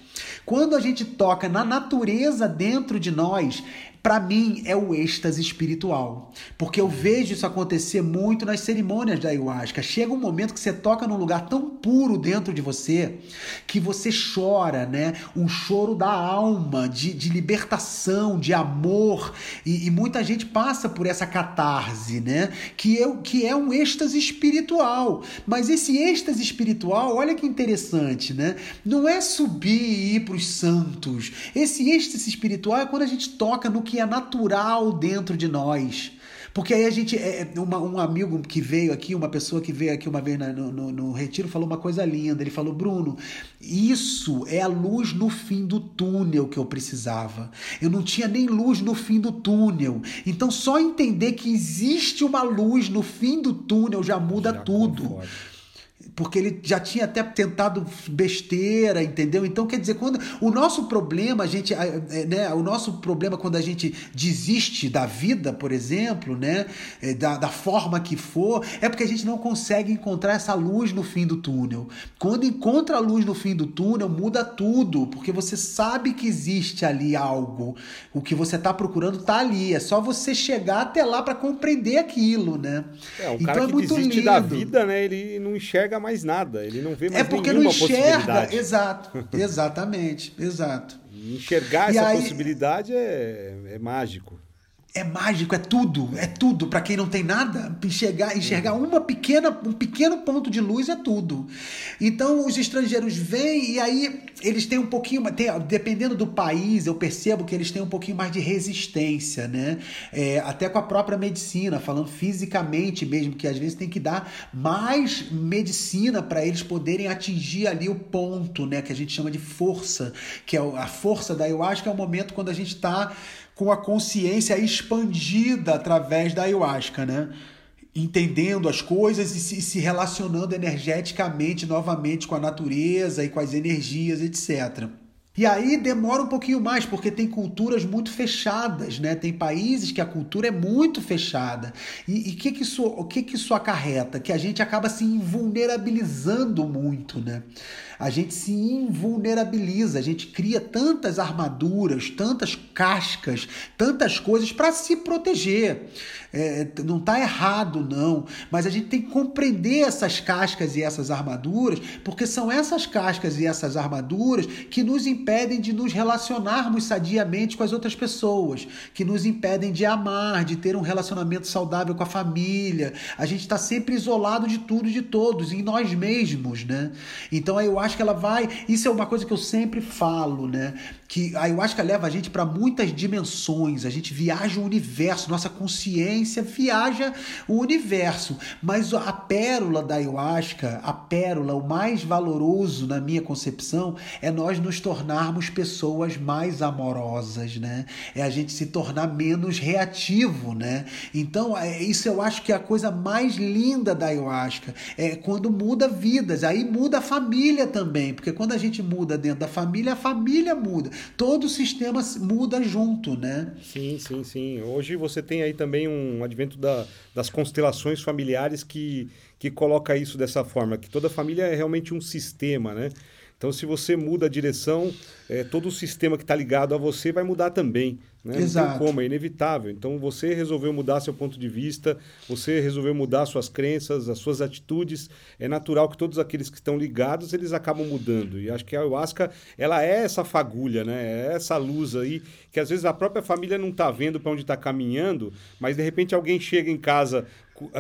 Quando a gente toca na natureza dentro de nós, para mim é o êxtase espiritual, porque eu vejo isso acontecer muito nas cerimônias da ayahuasca. Chega um momento que você toca num lugar tão puro dentro de você que você chora, né? Um choro da alma, de, de libertação, de amor, e, e, muita gente passa por essa catarse, né? Que é, que é um êxtase espiritual. Mas esse êxtase espiritual, olha que interessante, né? Não é subir e ir para os santos. Esse êxtase espiritual é quando a gente toca no que é natural dentro de nós. Porque aí a gente. É, é, uma, um amigo que veio aqui, uma pessoa que veio aqui uma vez no, no, no, retiro, falou uma coisa linda. Ele falou: Bruno, isso é a luz no fim do túnel que eu precisava. Eu não tinha nem luz no fim do túnel. Então, só entender que existe uma luz no fim do túnel já muda já tudo. Conforme porque ele já tinha até tentado besteira, entendeu? Então, quer dizer, quando o nosso problema, a gente, é, né, o nosso problema quando a gente desiste da vida, por exemplo, né, é, da, da forma que for, é porque a gente não consegue encontrar essa luz no fim do túnel. Quando encontra a luz no fim do túnel, muda tudo, porque você sabe que existe ali algo. O que você está procurando está ali. É só você chegar até lá para compreender aquilo, né? É, o cara então, é que desiste lindo. da vida, né, ele não enxerga mais mais nada, ele não vê mais É porque não enxerga, exato, exatamente, exato. Enxergar e essa aí... possibilidade é, é mágico é mágico, é tudo, é tudo. Para quem não tem nada, enxergar, enxergar uhum. uma pequena, um pequeno ponto de luz é tudo. Então os estrangeiros vêm e aí eles têm um pouquinho, tem, dependendo do país, eu percebo que eles têm um pouquinho mais de resistência, né? É, até com a própria medicina, falando fisicamente mesmo, que às vezes tem que dar mais medicina para eles poderem atingir ali o ponto, né? Que a gente chama de força, que é a força da ayahuasca é o momento quando a gente está com a consciência expandida através da ayahuasca, né? Entendendo as coisas e se, relacionando energeticamente novamente com a natureza e com as energias, etc. E aí demora um pouquinho mais, porque tem culturas muito fechadas, né? Tem países que a cultura é muito fechada. E o que, que, isso, o que, que isso acarreta? Que a gente acaba se invulnerabilizando muito, né? A gente se invulnerabiliza, a gente cria tantas armaduras, tantas cascas, tantas coisas para se proteger. É, não está errado, não, mas a gente tem que compreender essas cascas e essas armaduras, porque são essas cascas e essas armaduras que nos impedem de nos relacionarmos sadiamente com as outras pessoas, que nos impedem de amar, de ter um relacionamento saudável com a família. A gente está sempre isolado de tudo e de todos, em nós mesmos, né? Então eu acho que ela vai. Isso é uma coisa que eu sempre falo, né? Que a ayahuasca leva a gente para muitas dimensões, a gente viaja o universo, nossa consciência viaja o universo. Mas a pérola da ayahuasca, a pérola, o mais valoroso na minha concepção, é nós nos tornarmos pessoas mais amorosas, né? É a gente se tornar menos reativo, né? Então, é, isso eu acho que é a coisa mais linda da ayahuasca. É quando muda vidas, aí muda a família também, porque quando a gente muda dentro da família, a família muda todo o sistema muda junto, né? Sim, sim, sim. Hoje você tem aí também um advento da, das constelações familiares que, que coloca isso dessa forma, que toda família é realmente um sistema, né? Então, se você muda a direção, é, todo o sistema que está ligado a você vai mudar também. Né? Exato. Não tem como, é inevitável. Então, você resolveu mudar seu ponto de vista, você resolveu mudar suas crenças, as suas atitudes. É natural que todos aqueles que estão ligados, eles acabam mudando. E acho que a ayahuasca, ela é essa fagulha, né? É essa luz aí, que às vezes a própria família não está vendo para onde está caminhando, mas de repente alguém chega em casa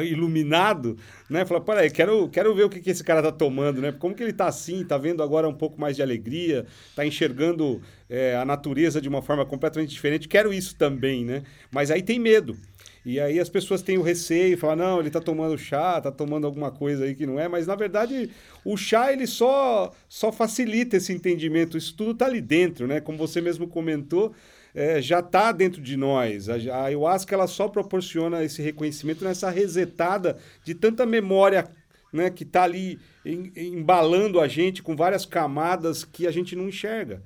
iluminado, né? Fala, peraí, quero, quero ver o que, que esse cara tá tomando, né? Como que ele tá assim, tá vendo agora um pouco mais de alegria, tá enxergando é, a natureza de uma forma completamente diferente. Quero isso também, né? Mas aí tem medo. E aí as pessoas têm o receio, falam, não, ele tá tomando chá, tá tomando alguma coisa aí que não é, mas na verdade o chá ele só, só facilita esse entendimento, isso tudo tá ali dentro, né? Como você mesmo comentou, é, já está dentro de nós. A, a ayahuasca ela só proporciona esse reconhecimento nessa resetada de tanta memória né, que está ali em, embalando a gente com várias camadas que a gente não enxerga.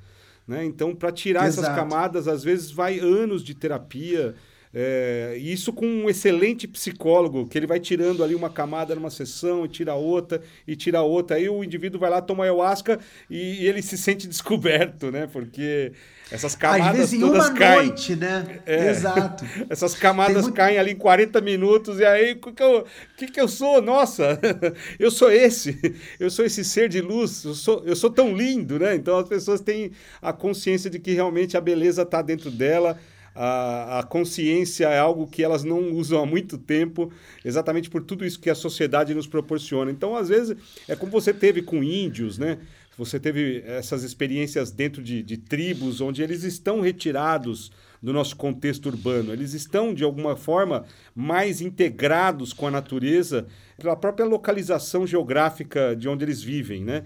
Né? Então, para tirar Exato. essas camadas, às vezes vai anos de terapia. É, isso com um excelente psicólogo, que ele vai tirando ali uma camada numa sessão e tira outra e tira outra. Aí o indivíduo vai lá, toma ayahuasca e, e ele se sente descoberto, né? Porque essas camadas Às vezes em todas uma caem. noite, né? É. Exato. Essas camadas muito... caem ali em 40 minutos e aí o que, eu, que, que eu sou? Nossa, eu sou esse. Eu sou esse ser de luz. Eu sou, eu sou tão lindo, né? Então as pessoas têm a consciência de que realmente a beleza está dentro dela. A, a, consciência é algo que elas não usam há muito tempo, exatamente por tudo isso que a sociedade nos proporciona. Então, às vezes, é como você teve com índios, né? você teve essas experiências dentro de, de tribos onde eles estão retirados do nosso contexto urbano, eles estão, de alguma forma, mais integrados com a natureza pela própria localização geográfica de onde eles vivem, né?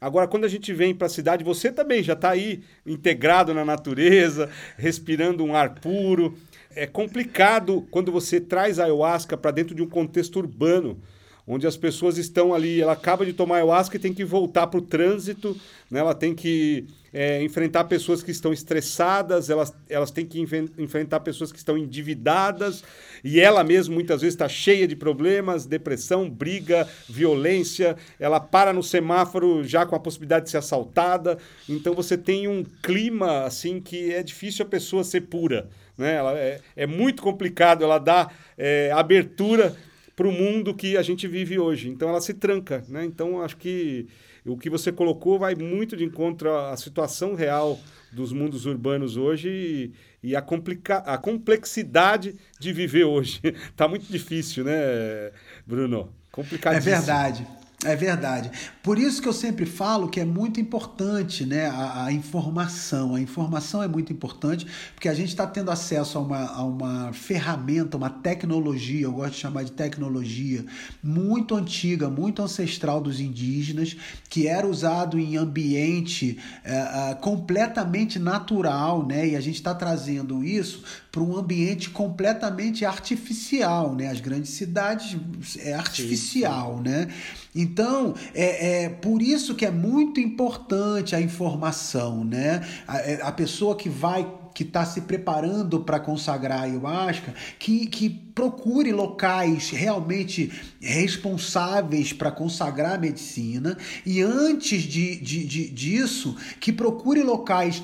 Agora, quando a gente vem para a cidade, você também já está aí integrado na natureza, respirando um ar puro. É complicado quando você traz a ayahuasca para dentro de um contexto urbano onde as pessoas estão ali, ela acaba de tomar ayahuasca e tem que voltar para o trânsito, né? ela tem que é, enfrentar pessoas que estão estressadas, elas, elas têm que enfrentar pessoas que estão endividadas, e ela mesma muitas vezes está cheia de problemas, depressão, briga, violência, ela para no semáforo já com a possibilidade de ser assaltada, então você tem um clima assim que é difícil a pessoa ser pura. Né? Ela é, é muito complicado, ela dá é, abertura para o mundo que a gente vive hoje. Então ela se tranca, né? Então acho que o que você colocou vai muito de encontro à situação real dos mundos urbanos hoje e, e a, complica a complexidade de viver hoje. Está muito difícil, né, Bruno? Complicadíssimo. É verdade. É verdade. Por isso que eu sempre falo que é muito importante né, a, a informação. A informação é muito importante porque a gente está tendo acesso a uma, a uma ferramenta, uma tecnologia, eu gosto de chamar de tecnologia, muito antiga, muito ancestral dos indígenas, que era usado em ambiente é, é, completamente natural, né? E a gente está trazendo isso para um ambiente completamente artificial, né? As grandes cidades é artificial, sim, sim. né? Então, é, é por isso que é muito importante a informação, né? A, é, a pessoa que vai que está se preparando para consagrar a ayahuasca, que, que procure locais realmente responsáveis para consagrar a medicina e antes de, de, de, disso, que procure locais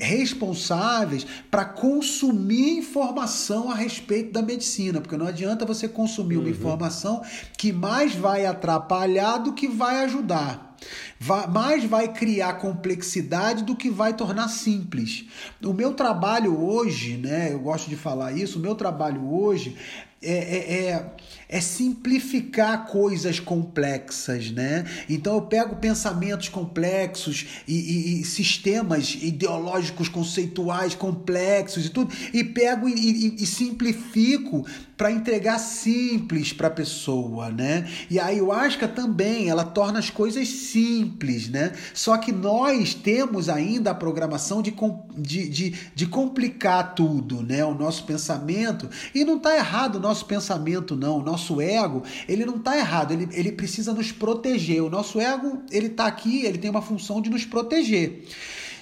responsáveis para consumir informação a respeito da medicina, porque não adianta você consumir uhum. uma informação que mais vai atrapalhar do que vai ajudar. Vai, mais vai criar complexidade do que vai tornar simples. O meu trabalho hoje, né? Eu gosto de falar isso. O meu trabalho hoje é, é, é, é, simplificar coisas complexas, né? Então eu pego pensamentos complexos e, e, e sistemas ideológicos conceituais complexos e tudo e pego e, e simplifico para entregar simples para a pessoa, né? E a ayahuasca também, ela torna as coisas simples, né? Só que nós temos ainda a programação de, de, de, de complicar tudo, né? O nosso pensamento. E não está errado o nosso pensamento, não. O nosso ego, ele não está errado, ele, ele precisa nos proteger. O nosso ego, ele está aqui, ele tem uma função de nos proteger.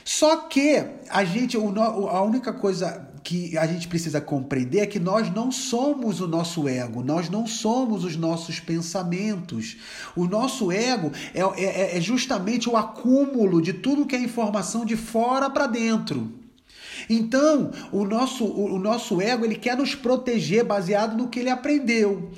Só que a gente, a única coisa que a gente precisa compreender é que nós não somos o nosso ego, nós não somos os nossos pensamentos. O nosso ego é, é, é justamente o acúmulo de tudo que é informação de fora para dentro. Então, o nosso, o, o nosso ego ele quer nos proteger baseado no que ele aprendeu.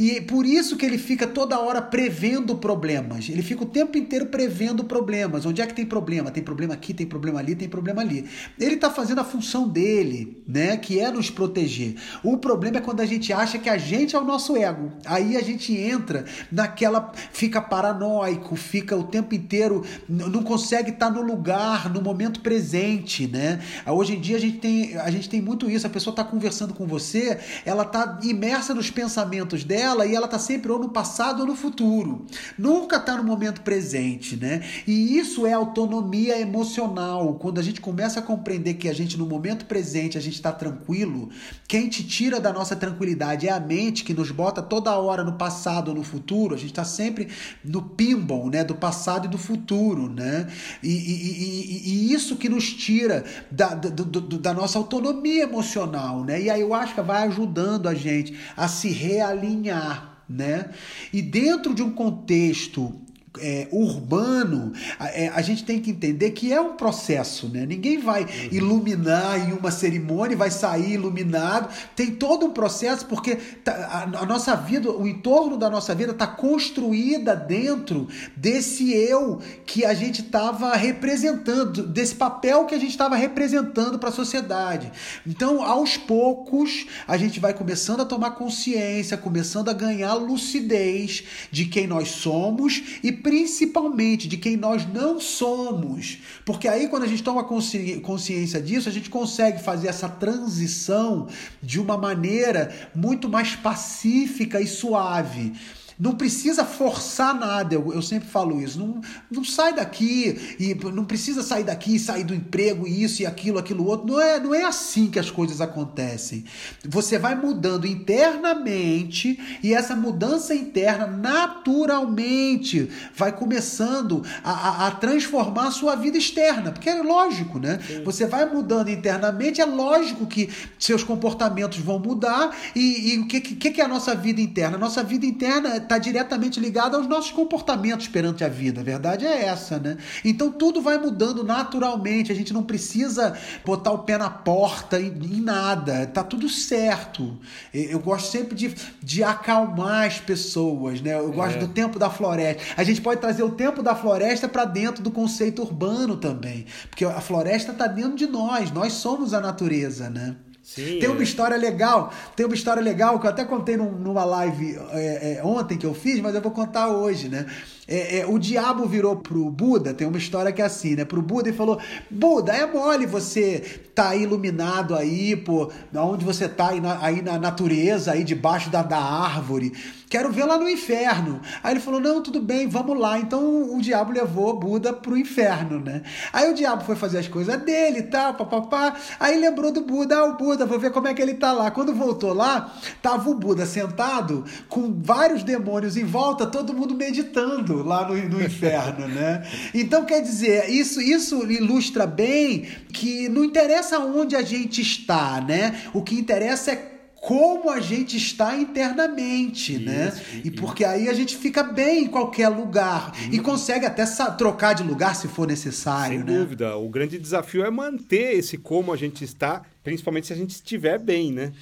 E por isso que ele fica toda hora prevendo problemas. Ele fica o tempo inteiro prevendo problemas. Onde é que tem problema? Tem problema aqui, tem problema ali, tem problema ali. Ele está fazendo a função dele, né? Que é nos proteger. O problema é quando a gente acha que a gente é o nosso ego. Aí a gente entra naquela. fica paranoico, fica o tempo inteiro, não consegue estar tá no lugar, no momento presente, né? Hoje em dia a gente tem, a gente tem muito isso. A pessoa está conversando com você, ela está imersa nos pensamentos dela dela e ela está sempre ou no passado ou no futuro. Nunca está no momento presente, né? E isso é autonomia emocional. Quando a gente começa a compreender que a gente no momento presente a gente está tranquilo, quem te tira da nossa tranquilidade é a mente que nos bota toda hora no passado ou no futuro. A gente está sempre no pinball, né? Do passado e do futuro, né? E, e, e, e isso que nos tira da, do, da nossa autonomia emocional, né? E acho que vai ajudando a gente a se realinhar né? E dentro de um contexto é, urbano, a, é, a, gente tem que entender que é um processo, né? Ninguém vai uhum. iluminar em uma cerimônia e vai sair iluminado. Tem todo um processo, porque tá, a, a, nossa vida, o entorno da nossa vida está construída dentro desse eu que a gente estava representando, desse papel que a gente estava representando para a sociedade. Então, aos poucos, a gente vai começando a tomar consciência, começando a ganhar lucidez de quem nós somos e principalmente de quem nós não somos. Porque aí, quando a gente toma consciência disso, a gente consegue fazer essa transição de uma maneira muito mais pacífica e suave. Não precisa forçar nada, eu, eu sempre falo isso. Não, não sai daqui e não precisa sair daqui, sair do emprego, isso e aquilo, aquilo outro. Não é, não é assim que as coisas acontecem. Você vai mudando internamente e essa mudança interna naturalmente vai começando a, a, a transformar a sua vida externa. Porque é lógico, né? Sim. Você vai mudando internamente, é lógico que seus comportamentos vão mudar e, e o que, que, que é a nossa vida interna? A nossa vida interna está diretamente ligado aos nossos comportamentos perante a vida. A verdade é essa, né? Então tudo vai mudando naturalmente. A gente não precisa botar o pé na porta em, em nada. Tá tudo certo. Eu gosto sempre de, de acalmar as pessoas, né? Eu gosto é. do tempo da floresta. A gente pode trazer o tempo da floresta para dentro do conceito urbano também, porque a floresta está dentro de nós. Nós somos a natureza, né? Sim, tem uma é. história legal, tem uma história legal que eu até contei num, numa live é, é, ontem que eu fiz, mas eu vou contar hoje, né? É, é, o diabo virou pro Buda, tem uma história que é assim, né? Pro Buda e falou: Buda, é mole você tá iluminado aí, pô, onde você tá aí na, aí na natureza, aí debaixo da, da árvore. Quero ver lá no inferno. Aí ele falou: Não, tudo bem, vamos lá. Então o diabo levou Buda pro inferno, né? Aí o diabo foi fazer as coisas dele tal, papapá. Aí lembrou do Buda: Ah, o Buda, vou ver como é que ele tá lá. Quando voltou lá, tava o Buda sentado com vários demônios em volta, todo mundo meditando lá no, no inferno, né? Então, quer dizer, isso, isso ilustra bem que não interessa onde a gente está, né? O que interessa é como a gente está internamente, isso, né? E, e porque aí a gente fica bem em qualquer lugar e uhum. consegue até trocar de lugar se for necessário, Sem né? dúvida. O grande desafio é manter esse como a gente está, principalmente se a gente estiver bem, né?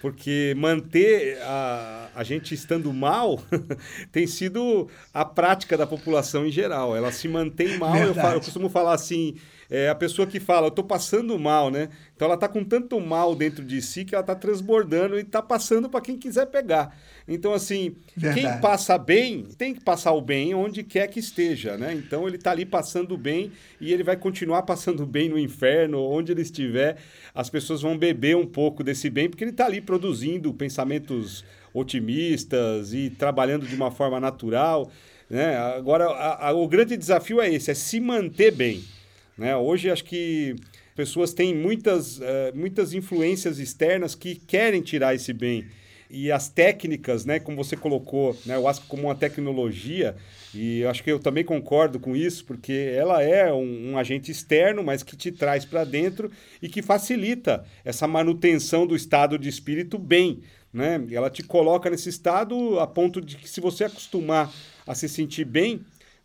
Porque manter a, a gente estando mal tem sido a prática da população em geral. Ela se mantém mal. Eu, falo, eu costumo falar assim: é a pessoa que fala, eu tô passando mal, né? Então ela tá com tanto mal dentro de si que ela tá transbordando e tá passando para quem quiser pegar. Então, assim, Verdade. quem passa bem tem que passar o bem onde quer que esteja, né? Então ele tá ali passando bem e ele vai continuar passando bem no inferno, onde ele estiver. As pessoas vão beber um pouco desse bem, porque ele tá ali produzindo pensamentos otimistas e trabalhando de uma forma natural. Né? Agora, a, a, o grande desafio é esse, é se manter bem. Né? Hoje, acho que pessoas têm muitas, uh, muitas influências externas que querem tirar esse bem. E as técnicas, né, como você colocou, né, eu acho como uma tecnologia, e acho que eu também concordo com isso, porque ela é um, um agente externo, mas que te traz para dentro e que facilita essa manutenção do estado de espírito bem. Né? Ela te coloca nesse estado a ponto de que, se você acostumar a se sentir bem,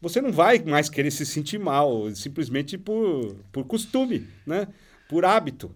você não vai mais querer se sentir mal, simplesmente por, por costume, né? por hábito.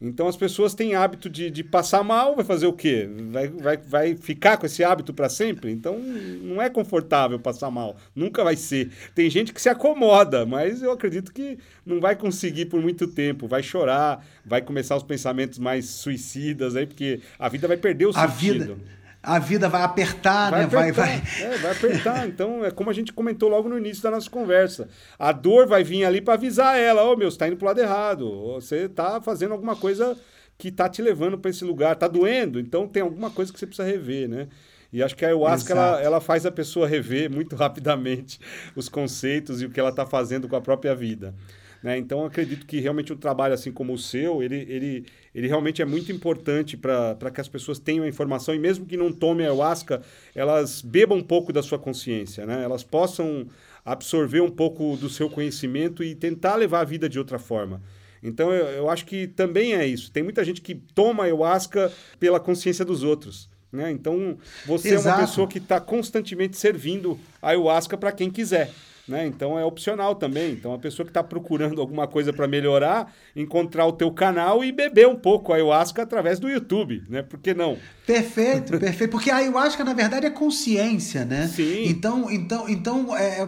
Então as pessoas têm hábito de, de passar mal, vai fazer o quê? Vai, vai, vai ficar com esse hábito para sempre? Então não é confortável passar mal, nunca vai ser. Tem gente que se acomoda, mas eu acredito que não vai conseguir por muito tempo, vai chorar, vai começar os pensamentos mais suicidas aí, porque a vida vai perder o a sentido. Vida a vida vai apertar, vai né? Apertar, vai, vai... É, vai apertar. Então, é como a gente comentou logo no início da nossa conversa. A dor vai vir ali para avisar ela: Ô oh, meu, você tá indo pro lado errado. Você tá fazendo alguma coisa que tá te levando para esse lugar. Tá doendo, então tem alguma coisa que você precisa rever, né? E acho que a ayahuasca ela, ela faz a pessoa rever muito rapidamente os conceitos e o que ela está fazendo com a própria vida. Né? Então, acredito que realmente um trabalho assim como o seu, ele, ele, ele realmente é muito importante para que as pessoas tenham a informação e mesmo que não tomem ayahuasca, elas bebam um pouco da sua consciência, né? elas possam absorver um pouco do seu conhecimento e tentar levar a vida de outra forma. Então, eu, eu acho que também é isso. Tem muita gente que toma ayahuasca pela consciência dos outros. Né? Então, você Exato. é uma pessoa que está constantemente servindo ayahuasca para quem quiser. Né? Então é opcional também. Então a pessoa que está procurando alguma coisa para melhorar, encontrar o teu canal e beber um pouco a ayahuasca através do YouTube, né? Por que não? Perfeito, perfeito. Porque a ayahuasca, na verdade, é consciência, né? Sim. Então, então, então é, é,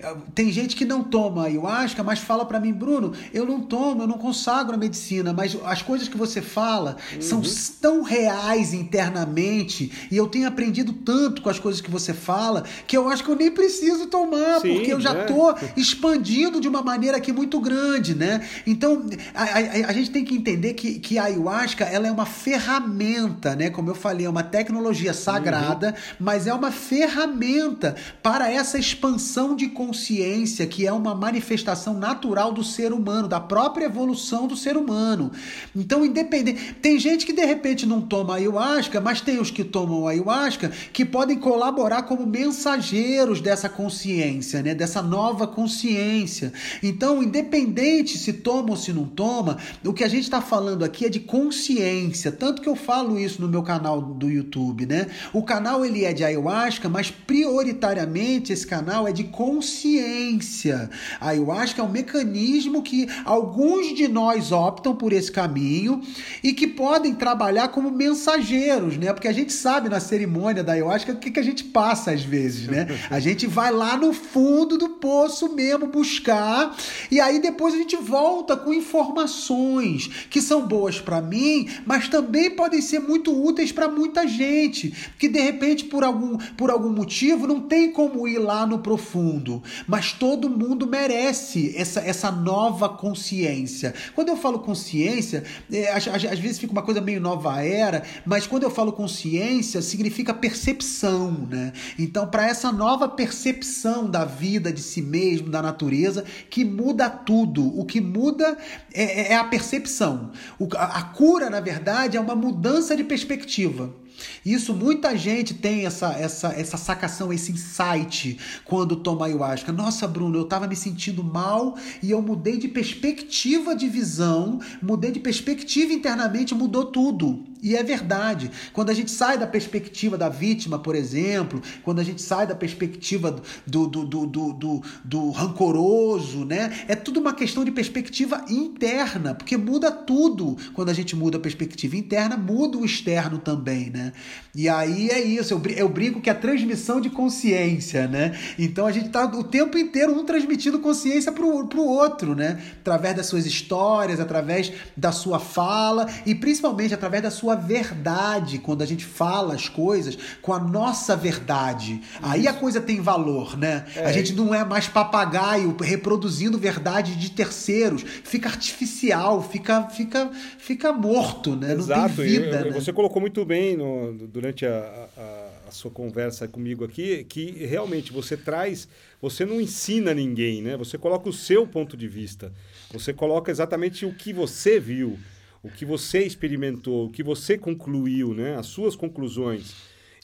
é tem gente que não toma ayahuasca, mas fala para mim, Bruno, eu não tomo, eu não consagro a medicina, mas as coisas que você fala uhum. são tão reais internamente e eu tenho aprendido tanto com as coisas que você fala que eu acho que eu nem preciso tomar, Sim, porque eu já é. tô expandindo de uma maneira aqui muito grande, né? Então, a, a, a gente tem que entender que, que a ayahuasca ela é uma ferramenta, né? Como eu eu falei, é uma tecnologia sagrada, uhum. mas é uma ferramenta para essa expansão de consciência, que é uma manifestação natural do ser humano, da própria evolução do ser humano. Então, independente. Tem gente que de repente não toma ayahuasca, mas tem os que tomam ayahuasca que podem colaborar como mensageiros dessa consciência, né? Dessa nova consciência. Então, independente se toma ou se não toma, o que a gente está falando aqui é de consciência. Tanto que eu falo isso no meu canal do YouTube, né? O canal ele é de ayahuasca, mas prioritariamente esse canal é de consciência. A ayahuasca é um mecanismo que alguns de nós optam por esse caminho e que podem trabalhar como mensageiros, né? Porque a gente sabe na cerimônia da ayahuasca o que, que a gente passa às vezes, né? A gente vai lá no fundo do poço mesmo buscar e aí depois a gente volta com informações que são boas para mim, mas também podem ser muito úteis para muita gente que de repente por algum, por algum motivo não tem como ir lá no profundo, mas todo mundo merece essa, essa nova consciência. Quando eu falo consciência, é, às, às vezes fica uma coisa meio nova era, mas quando eu falo consciência significa percepção, né? Então para essa nova percepção da vida vida, de si mesmo, da natureza, que muda tudo. O que muda é, é, é a percepção. O, a, a cura, na verdade, é uma mudança de perspectiva. Isso muita gente tem essa essa essa sacação, esse insight quando toma ayahuasca. Nossa, Bruno, eu estava me sentindo mal e eu mudei de perspectiva de visão, mudei de perspectiva internamente, mudou tudo. E é verdade. Quando a gente sai da perspectiva da vítima, por exemplo, quando a gente sai da perspectiva do, do, do, do, do, do rancoroso, né? É tudo uma questão de perspectiva interna, porque muda tudo. Quando a gente muda a perspectiva interna, muda o externo também, né? E aí é isso, eu brinco que é a transmissão de consciência, né? Então a gente tá o tempo inteiro um transmitindo consciência pro, pro outro, né? Através das suas histórias, através da sua fala e principalmente através da sua verdade, quando a gente fala as coisas com a nossa verdade. Aí a coisa tem valor, né? É. A gente não é mais papagaio reproduzindo verdade de terceiros, fica artificial, fica fica fica morto, né? Exato. Não tem vida, e, né? Você colocou muito bem no, durante a, a, a sua conversa comigo aqui que realmente você traz, você não ensina ninguém, né? Você coloca o seu ponto de vista. Você coloca exatamente o que você viu o que você experimentou, o que você concluiu, né? As suas conclusões.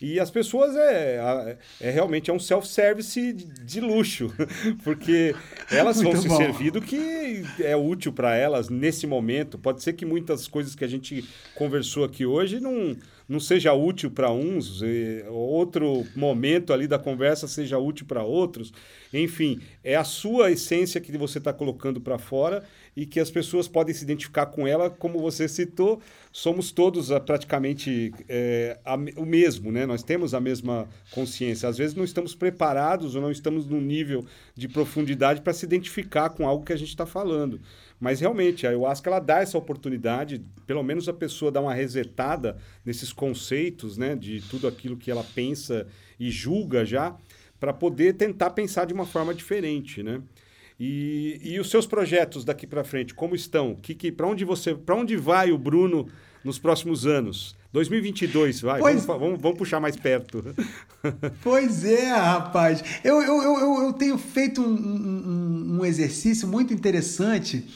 E as pessoas é, é realmente é um self-service de luxo, porque elas vão bom. se servir do que é útil para elas nesse momento. Pode ser que muitas coisas que a gente conversou aqui hoje não, não seja útil para uns, outro momento ali da conversa seja útil para outros. Enfim, é a sua essência que você está colocando para fora e que as pessoas podem se identificar com ela, como você citou, somos todos uh, praticamente é, a, o mesmo, né? Nós temos a mesma consciência. Às vezes não estamos preparados ou não estamos num nível de profundidade para se identificar com algo que a gente está falando. Mas realmente, a ayahuasca ela dá essa oportunidade, pelo menos a pessoa dá uma resetada nesses conceitos, né, de tudo aquilo que ela pensa e julga já, para poder tentar pensar de uma forma diferente, né? E, e os seus projetos daqui para frente, como estão? Que, que, para onde você, para onde vai o Bruno nos próximos anos? 2022, vai, pois... vamos, vamos, vamos, puxar mais perto. Pois é, rapaz. Eu, eu, eu, eu tenho feito um, um, um exercício muito interessante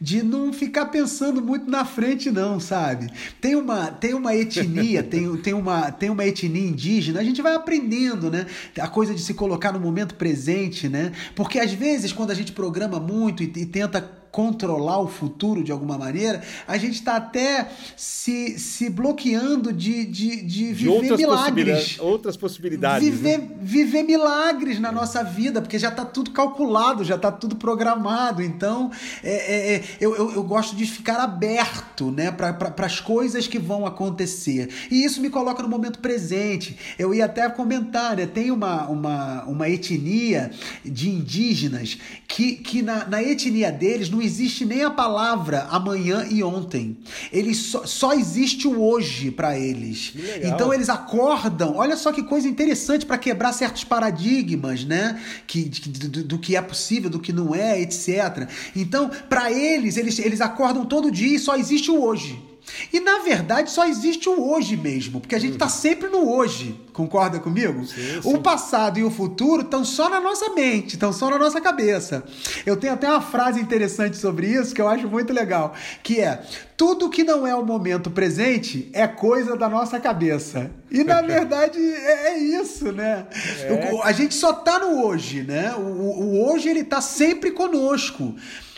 de não ficar pensando muito na frente, não, sabe? Tem uma, tem uma etnia, tem, tem, uma, tem uma etnia indígena, a gente vai aprendendo, né? A coisa de se colocar no momento presente, né? Porque às vezes, quando a gente programa muito e, e tenta controlar o futuro de alguma maneira, a gente está até se, se bloqueando de, de, de, de viver outras milagres. Possibilidades, outras possibilidades. Viver, né? viver milagres na nossa vida, porque já está tudo calculado, já está tudo programado. Então, é, é, é, eu, eu, eu, gosto de ficar aberto né, para pra, as coisas que vão acontecer. E isso me coloca no momento presente. Eu ia até comentar, né, tem uma, uma, uma etnia de indígenas que, que na, na etnia deles, no não existe nem a palavra amanhã e ontem. Eles só, só existe o hoje para eles. Então eles acordam. Olha só que coisa interessante para quebrar certos paradigmas, né? Que, do, do, que é possível, do que não é, etc. Então, para eles, eles, eles acordam todo dia e só existe o hoje. E na verdade só existe o hoje mesmo, porque a gente está uhum. sempre no hoje. Concorda comigo? Sim, sim. O passado e o futuro estão só na nossa mente, estão só na nossa cabeça. Eu tenho até uma frase interessante sobre isso que eu acho muito legal, que é: tudo que não é o momento presente é coisa da nossa cabeça. E na verdade é, é isso, né? É. a gente só está no hoje, né? O, o hoje ele está sempre conosco.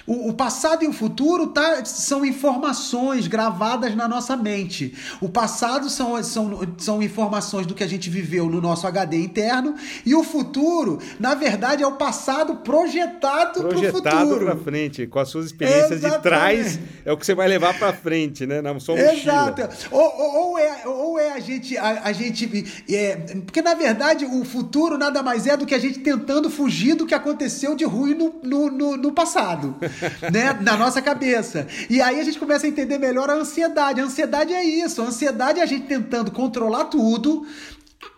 O, o, passado e o futuro tá, são informações gravadas na nossa mente. O passado são, são, são informações do que a gente viveu no nosso HD interno e o futuro, na verdade, é o passado projetado para o futuro. Projetado para frente, com as suas experiências Exatamente. de trás, é o que você vai levar para frente, né? Sua mochila. Exato. Ou, ou, ou, é, ou é a gente... A, a gente é, porque, na verdade, o futuro nada mais é do que a gente tentando fugir do que aconteceu de ruim no, no, no, no passado. né, na nossa cabeça. E aí a gente começa a entender melhor a ansiedade. A ansiedade é isso. A ansiedade é a gente tentando controlar tudo,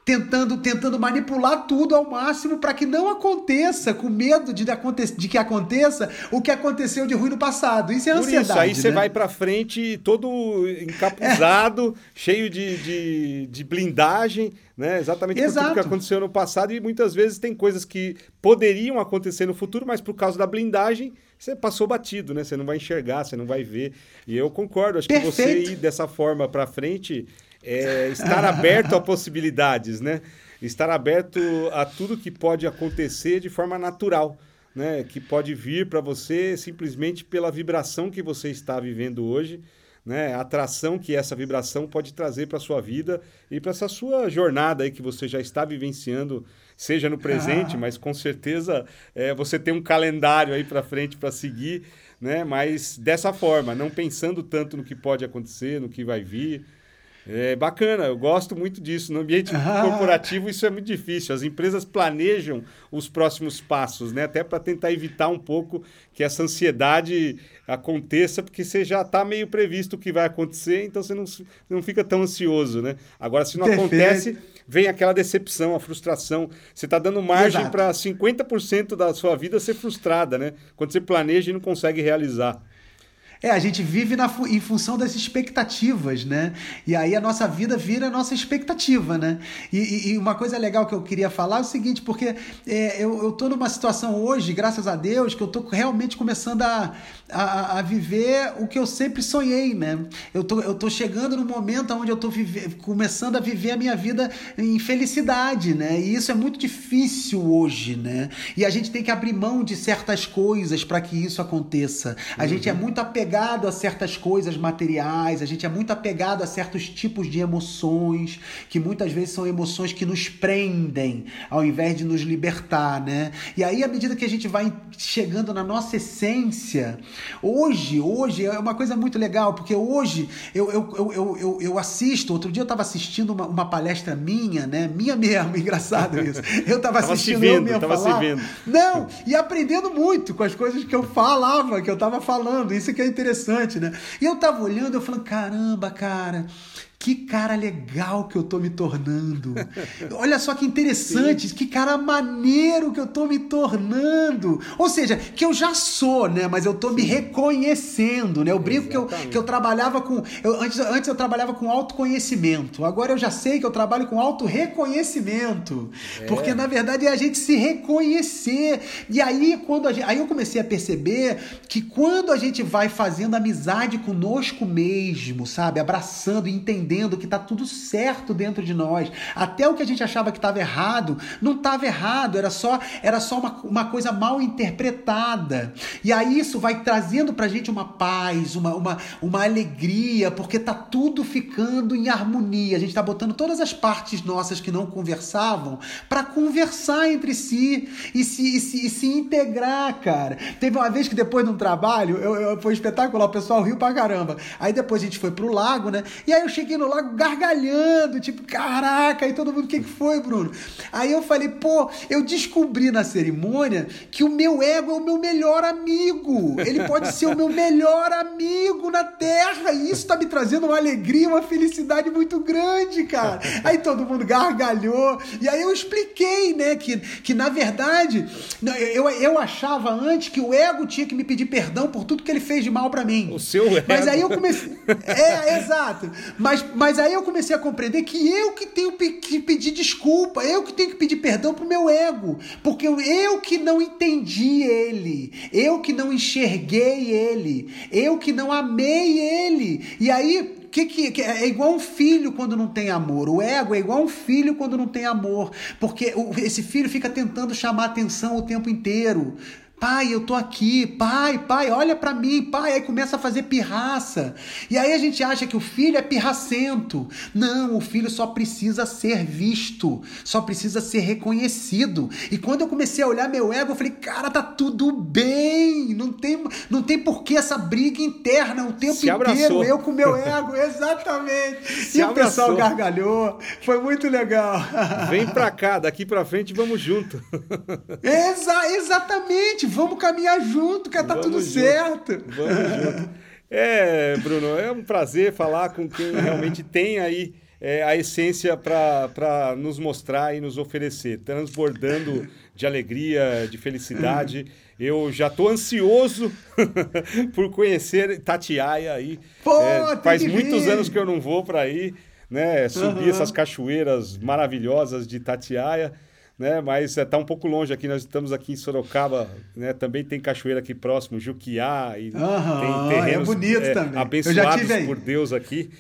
tentando tentando manipular tudo ao máximo para que não aconteça, com medo de, de que aconteça o que aconteceu de ruim no passado. Isso é Por ansiedade. Isso, aí você né? vai para frente todo encapuzado, é. cheio de, de, de, blindagem, né? Exatamente por tudo que aconteceu no passado e muitas vezes tem coisas que poderiam acontecer no futuro, mas por causa da blindagem você passou batido, né? Você não vai enxergar, você não vai ver. E eu concordo, acho Perfeito. que você ir dessa forma para frente é estar aberto a possibilidades, né? Estar aberto a tudo que pode acontecer de forma natural, né? Que pode vir para você simplesmente pela vibração que você está vivendo hoje, né? A atração que essa vibração pode trazer para sua vida e para essa sua jornada aí que você já está vivenciando, seja no presente, ah. mas com certeza é, você tem um calendário aí para frente para seguir, né? Mas dessa forma, não pensando tanto no que pode acontecer, no que vai vir, é bacana, eu gosto muito disso. No ambiente ah. corporativo, isso é muito difícil. As empresas planejam os próximos passos, né? Até para tentar evitar um pouco que essa ansiedade aconteça, porque você já está meio previsto o que vai acontecer, então você não, não fica tão ansioso, né? Agora, se não Perfeito. acontece, vem aquela decepção, a frustração. Você está dando margem para 50% da sua vida ser frustrada, né? Quando você planeja e não consegue realizar. É, a gente vive na, em função das expectativas, né? E aí a nossa vida vira a nossa expectativa, né? E, e uma coisa legal que eu queria falar é o seguinte, porque é, eu, eu tô numa situação hoje, graças a Deus, que eu tô realmente começando a, a, a, viver o que eu sempre sonhei, né? Eu tô, eu tô chegando no momento onde eu tô vive, começando a viver a minha vida em felicidade, né? E isso é muito difícil hoje, né? E a gente tem que abrir mão de certas coisas para que isso aconteça. A uhum. gente é muito apegado a certas coisas materiais, a gente é muito apegado a certos tipos de emoções, que muitas vezes são emoções que nos prendem, ao invés de nos libertar, né? E aí, à medida que a gente vai chegando na nossa essência, Hoje, hoje é uma coisa muito legal, porque hoje eu, eu, eu, eu, eu assisto, outro dia eu estava assistindo uma, uma, palestra minha, né? Minha mesmo, engraçado isso. Eu estava assistindo vendo, eu mesmo tava falar. Se vendo. Não, e aprendendo muito com as coisas que eu falava, que eu estava falando. Isso que é interessante, né? E eu estava olhando, eu falando, caramba, cara que cara legal que eu tô me tornando. Olha só que interessante, Sim. que cara maneiro que eu tô me tornando. Ou seja, que eu já sou, né? Mas eu tô Sim. me reconhecendo, né? Eu brinco que eu, que eu trabalhava com. Eu, antes, antes eu trabalhava com autoconhecimento. Agora eu já sei que eu trabalho com auto-reconhecimento. É. Porque na verdade é a gente se reconhecer. E aí, quando gente, aí eu comecei a perceber que quando a gente vai fazendo amizade conosco mesmo, sabe? Abraçando e entendendo entendendo que está tudo certo dentro de nós. Até o que a gente achava que estava errado, não estava errado, era só, era só uma, uma coisa mal interpretada. E aí isso vai trazendo para a gente uma paz, uma, uma, uma alegria, porque está tudo ficando em harmonia. A gente está botando todas as partes nossas que não conversavam para conversar entre si e se, e se, e se integrar, cara. Teve uma vez que depois de um trabalho, eu, eu, foi espetacular, o pessoal riu pra caramba. Aí depois a gente foi pro lago, né? E aí eu cheguei no no lago gargalhando, tipo, caraca, e todo mundo, o que, que foi, Bruno? Aí eu falei, pô, eu descobri na cerimônia que o meu ego é o meu melhor amigo. Ele pode ser o meu melhor amigo na Terra. E isso tá me trazendo uma alegria, uma felicidade muito grande, cara. Aí todo mundo gargalhou. E aí eu expliquei, né, que, que na verdade, eu, eu achava antes que o ego tinha que me pedir perdão por tudo que ele fez de mal para mim. O seu ego. Mas aí eu comecei. É, exato. Mas mas aí eu comecei a compreender que eu que tenho que pedir desculpa, eu que tenho que pedir perdão pro meu ego, porque eu que não entendi ele, eu que não enxerguei ele, eu que não amei ele. E aí que, que, é igual um filho quando não tem amor. O ego é igual um filho quando não tem amor, porque esse filho fica tentando chamar atenção o tempo inteiro. Pai, eu tô aqui. Pai, pai, olha para mim. Pai, aí começa a fazer pirraça. E aí a gente acha que o filho é pirracento. Não, o filho só precisa ser visto, só precisa ser reconhecido. E quando eu comecei a olhar meu ego, eu falei, cara, tá tudo bem. Não tem, não tem por que essa briga interna o tempo Se inteiro. Abraçou. Eu com meu ego, exatamente. Se e abraçou. o pessoal gargalhou. Foi muito legal. Vem pra cá, daqui pra frente vamos junto. Exa exatamente vamos caminhar junto, que tá tudo junto. certo. Vamos junto. É, Bruno, é um prazer falar com quem realmente tem aí é, a essência para nos mostrar e nos oferecer, transbordando de alegria, de felicidade. Eu já estou ansioso por conhecer Tatiaia aí. Pô, é, faz muitos anos que eu não vou para aí, né? Subir uhum. essas cachoeiras maravilhosas de Tatiaia. Né, mas está é, um pouco longe aqui, nós estamos aqui em Sorocaba, né, também tem cachoeira aqui próximo, Juquiá, e uhum, tem terrenos é bonito é, também. abençoados por Deus aqui.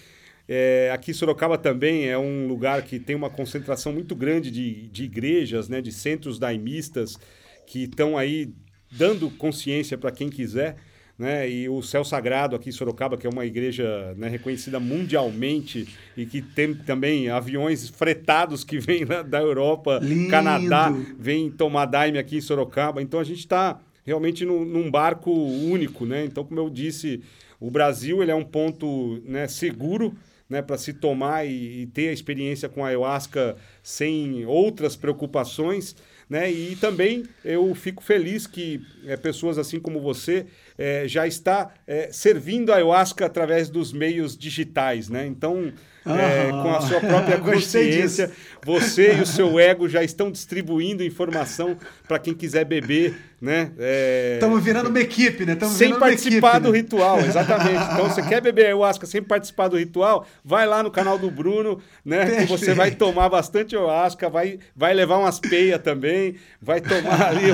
É, aqui Sorocaba também é um lugar que tem uma concentração muito grande de, de igrejas, né, de centros daimistas que estão aí dando consciência para quem quiser. Né? E o Céu Sagrado aqui em Sorocaba, que é uma igreja né, reconhecida mundialmente e que tem também aviões fretados que vêm da Europa, Lindo. Canadá, vêm tomar daime aqui em Sorocaba. Então a gente está realmente num, num, barco único, né? Então, como eu disse, o Brasil ele é um ponto né, seguro né, para se tomar e, e, ter a experiência com a ayahuasca sem outras preocupações. Né? E também eu fico feliz que é, pessoas assim como você é, já está é, servindo a ayahuasca através dos meios digitais. Né? Então, é, com a sua própria consciência. Você e o seu ego já estão distribuindo informação para quem quiser beber, né? Estamos é... virando uma equipe, né? Tamo sem participar equipe, do né? ritual, exatamente. Então, você quer beber ayahuasca sem participar do ritual? Vai lá no canal do Bruno, né? Perfeito. Que você vai tomar bastante ayahuasca, vai, vai levar umas peias também, vai tomar ali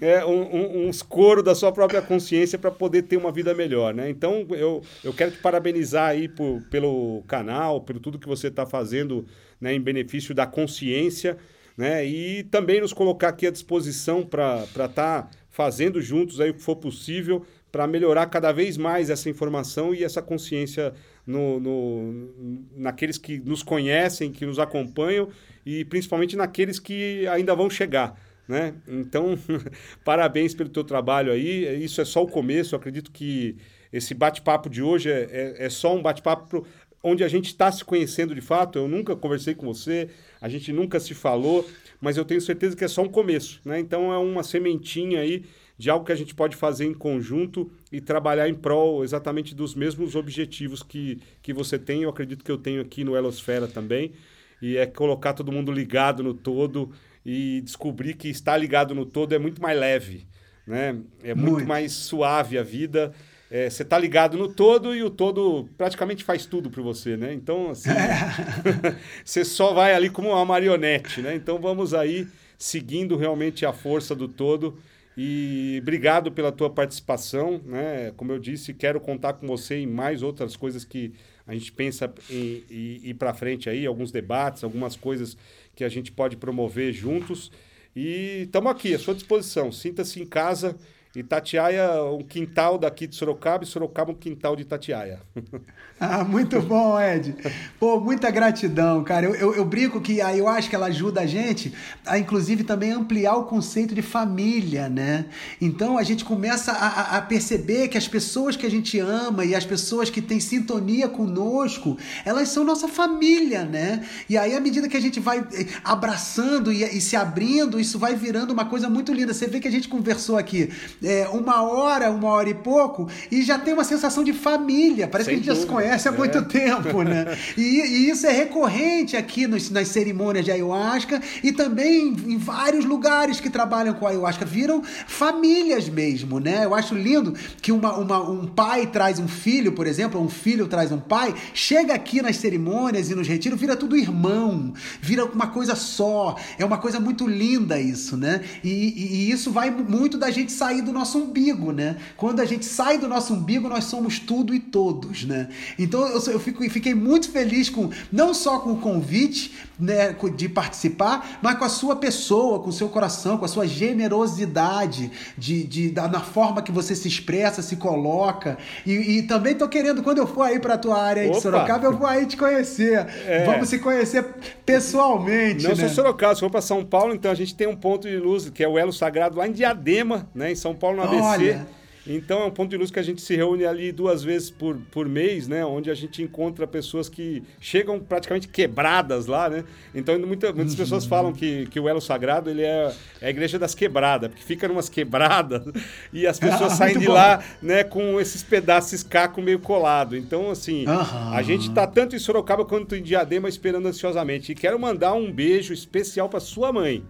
é, um, um, uns couro da sua própria consciência para poder ter uma vida melhor, né? Então, eu, eu quero te parabenizar aí por, pelo canal, por tudo que você está fazendo né, em benefício da consciência, né? E também nos colocar aqui à disposição para estar tá fazendo juntos aí o que for possível para melhorar cada vez mais essa informação e essa consciência no, no, naqueles que nos conhecem, que nos acompanham e principalmente naqueles que ainda vão chegar. Né? Então, parabéns pelo teu trabalho aí. Isso é só o começo. Eu acredito que esse bate-papo de hoje é, é, é só um bate-papo onde a gente está se conhecendo de fato. Eu nunca conversei com você, a gente nunca se falou, mas eu tenho certeza que é só um começo, né? Então é uma sementinha aí de algo que a gente pode fazer em conjunto e trabalhar em prol exatamente dos mesmos objetivos que, que você tem. Eu acredito que eu tenho aqui no Elosfera também. E é colocar todo mundo ligado no todo e descobrir que estar ligado no todo é muito mais leve, né? É muito, muito. mais suave a vida é, você tá ligado no todo e o todo praticamente faz tudo para você, né? Então, assim, você só vai ali como uma marionete, né? Então, vamos aí seguindo realmente a força do todo. E obrigado pela tua participação, né? Como eu disse, quero contar com você em mais outras coisas que a gente pensa em, em ir para frente aí, alguns debates, algumas coisas que a gente pode promover juntos. E estamos aqui à sua disposição. Sinta-se em casa Itatiaia, um quintal daqui de Sorocaba e Sorocaba um quintal de Itatiaia. ah, muito bom, Ed. Pô, muita gratidão, cara. Eu, eu, eu brinco que aí eu acho que ela ajuda a gente a, inclusive, também ampliar o conceito de família, né? Então a gente começa a, a perceber que as pessoas que a gente ama e as pessoas que têm sintonia conosco, elas são nossa família, né? E aí, à medida que a gente vai eh, abraçando e, e se abrindo, isso vai virando uma coisa muito linda. Você vê que a gente conversou aqui é, uma hora, uma hora e pouco, e já tem uma sensação de família. Parece Sem que a gente dúvida. já se conhece há é. muito tempo, né? E, e, isso é recorrente aqui nos, nas cerimônias de ayahuasca e também em vários lugares que trabalham com ayahuasca. Viram famílias mesmo, né? Eu acho lindo que uma, uma, um pai traz um filho, por exemplo, ou um filho traz um pai, chega aqui nas cerimônias e nos retiros, vira tudo irmão, vira uma coisa só. É uma coisa muito linda isso, né? E, e, e isso vai muito da gente sair do nosso umbigo, né? Quando a gente sai do nosso umbigo, nós somos tudo e todos, né? Então eu, eu fico, fiquei muito feliz com não só com o convite né, de participar, mas com a sua pessoa, com o seu coração, com a sua generosidade de, de, da, na forma que você se expressa, se coloca. E, e também tô querendo, quando eu for aí para tua área de Sorocaba, eu vou aí te conhecer. É. Vamos se conhecer pessoalmente. Não né? sou Sorocaba, se for para São Paulo, então a gente tem um ponto de luz, que é o Elo Sagrado lá em Diadema, né, em São Paulo, no ABC. Olha. Então é um ponto de luz que a gente se reúne ali duas vezes por, por mês, né? Onde a gente encontra pessoas que chegam praticamente quebradas lá, né? Então muita, muitas uhum. pessoas falam que, que o Elo Sagrado ele é, é a igreja das quebradas, porque fica numas quebradas e as pessoas ah, saem de bom. lá né, com esses pedaços caco meio colado. Então, assim, uhum. a gente tá tanto em Sorocaba quanto em Diadema esperando ansiosamente. E quero mandar um beijo especial para sua mãe.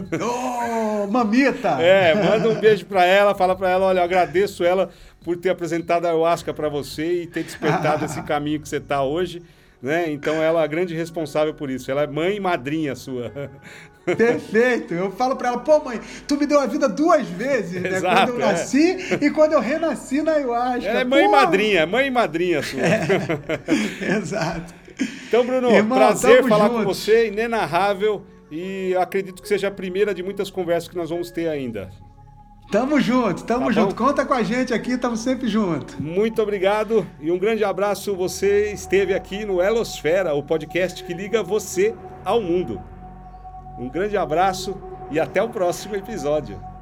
Oh, mamita! É, manda um beijo para ela, fala para ela, olha, eu agradeço ela por ter apresentado a ayahuasca para você e ter despertado esse caminho que você está hoje. Né? Então ela é a grande responsável por isso. Ela é mãe e madrinha sua. Perfeito. Eu falo para ela, pô, mãe, tu me deu a vida duas vezes, né? Exato, quando eu é. nasci é. e quando eu renasci na ayahuasca. Ela é mãe pô. e madrinha, mãe e madrinha sua. É. Exato. Então, Bruno, Irmão, prazer falar juntos. com você, inenarrável. E acredito que seja a primeira de muitas conversas que nós vamos ter ainda. Tamo junto, tamo tá junto. Bom? Conta com a gente aqui, tamo sempre junto. Muito obrigado e um grande abraço. Você esteve aqui no Elosfera, o podcast que liga você ao mundo. Um grande abraço e até o próximo episódio.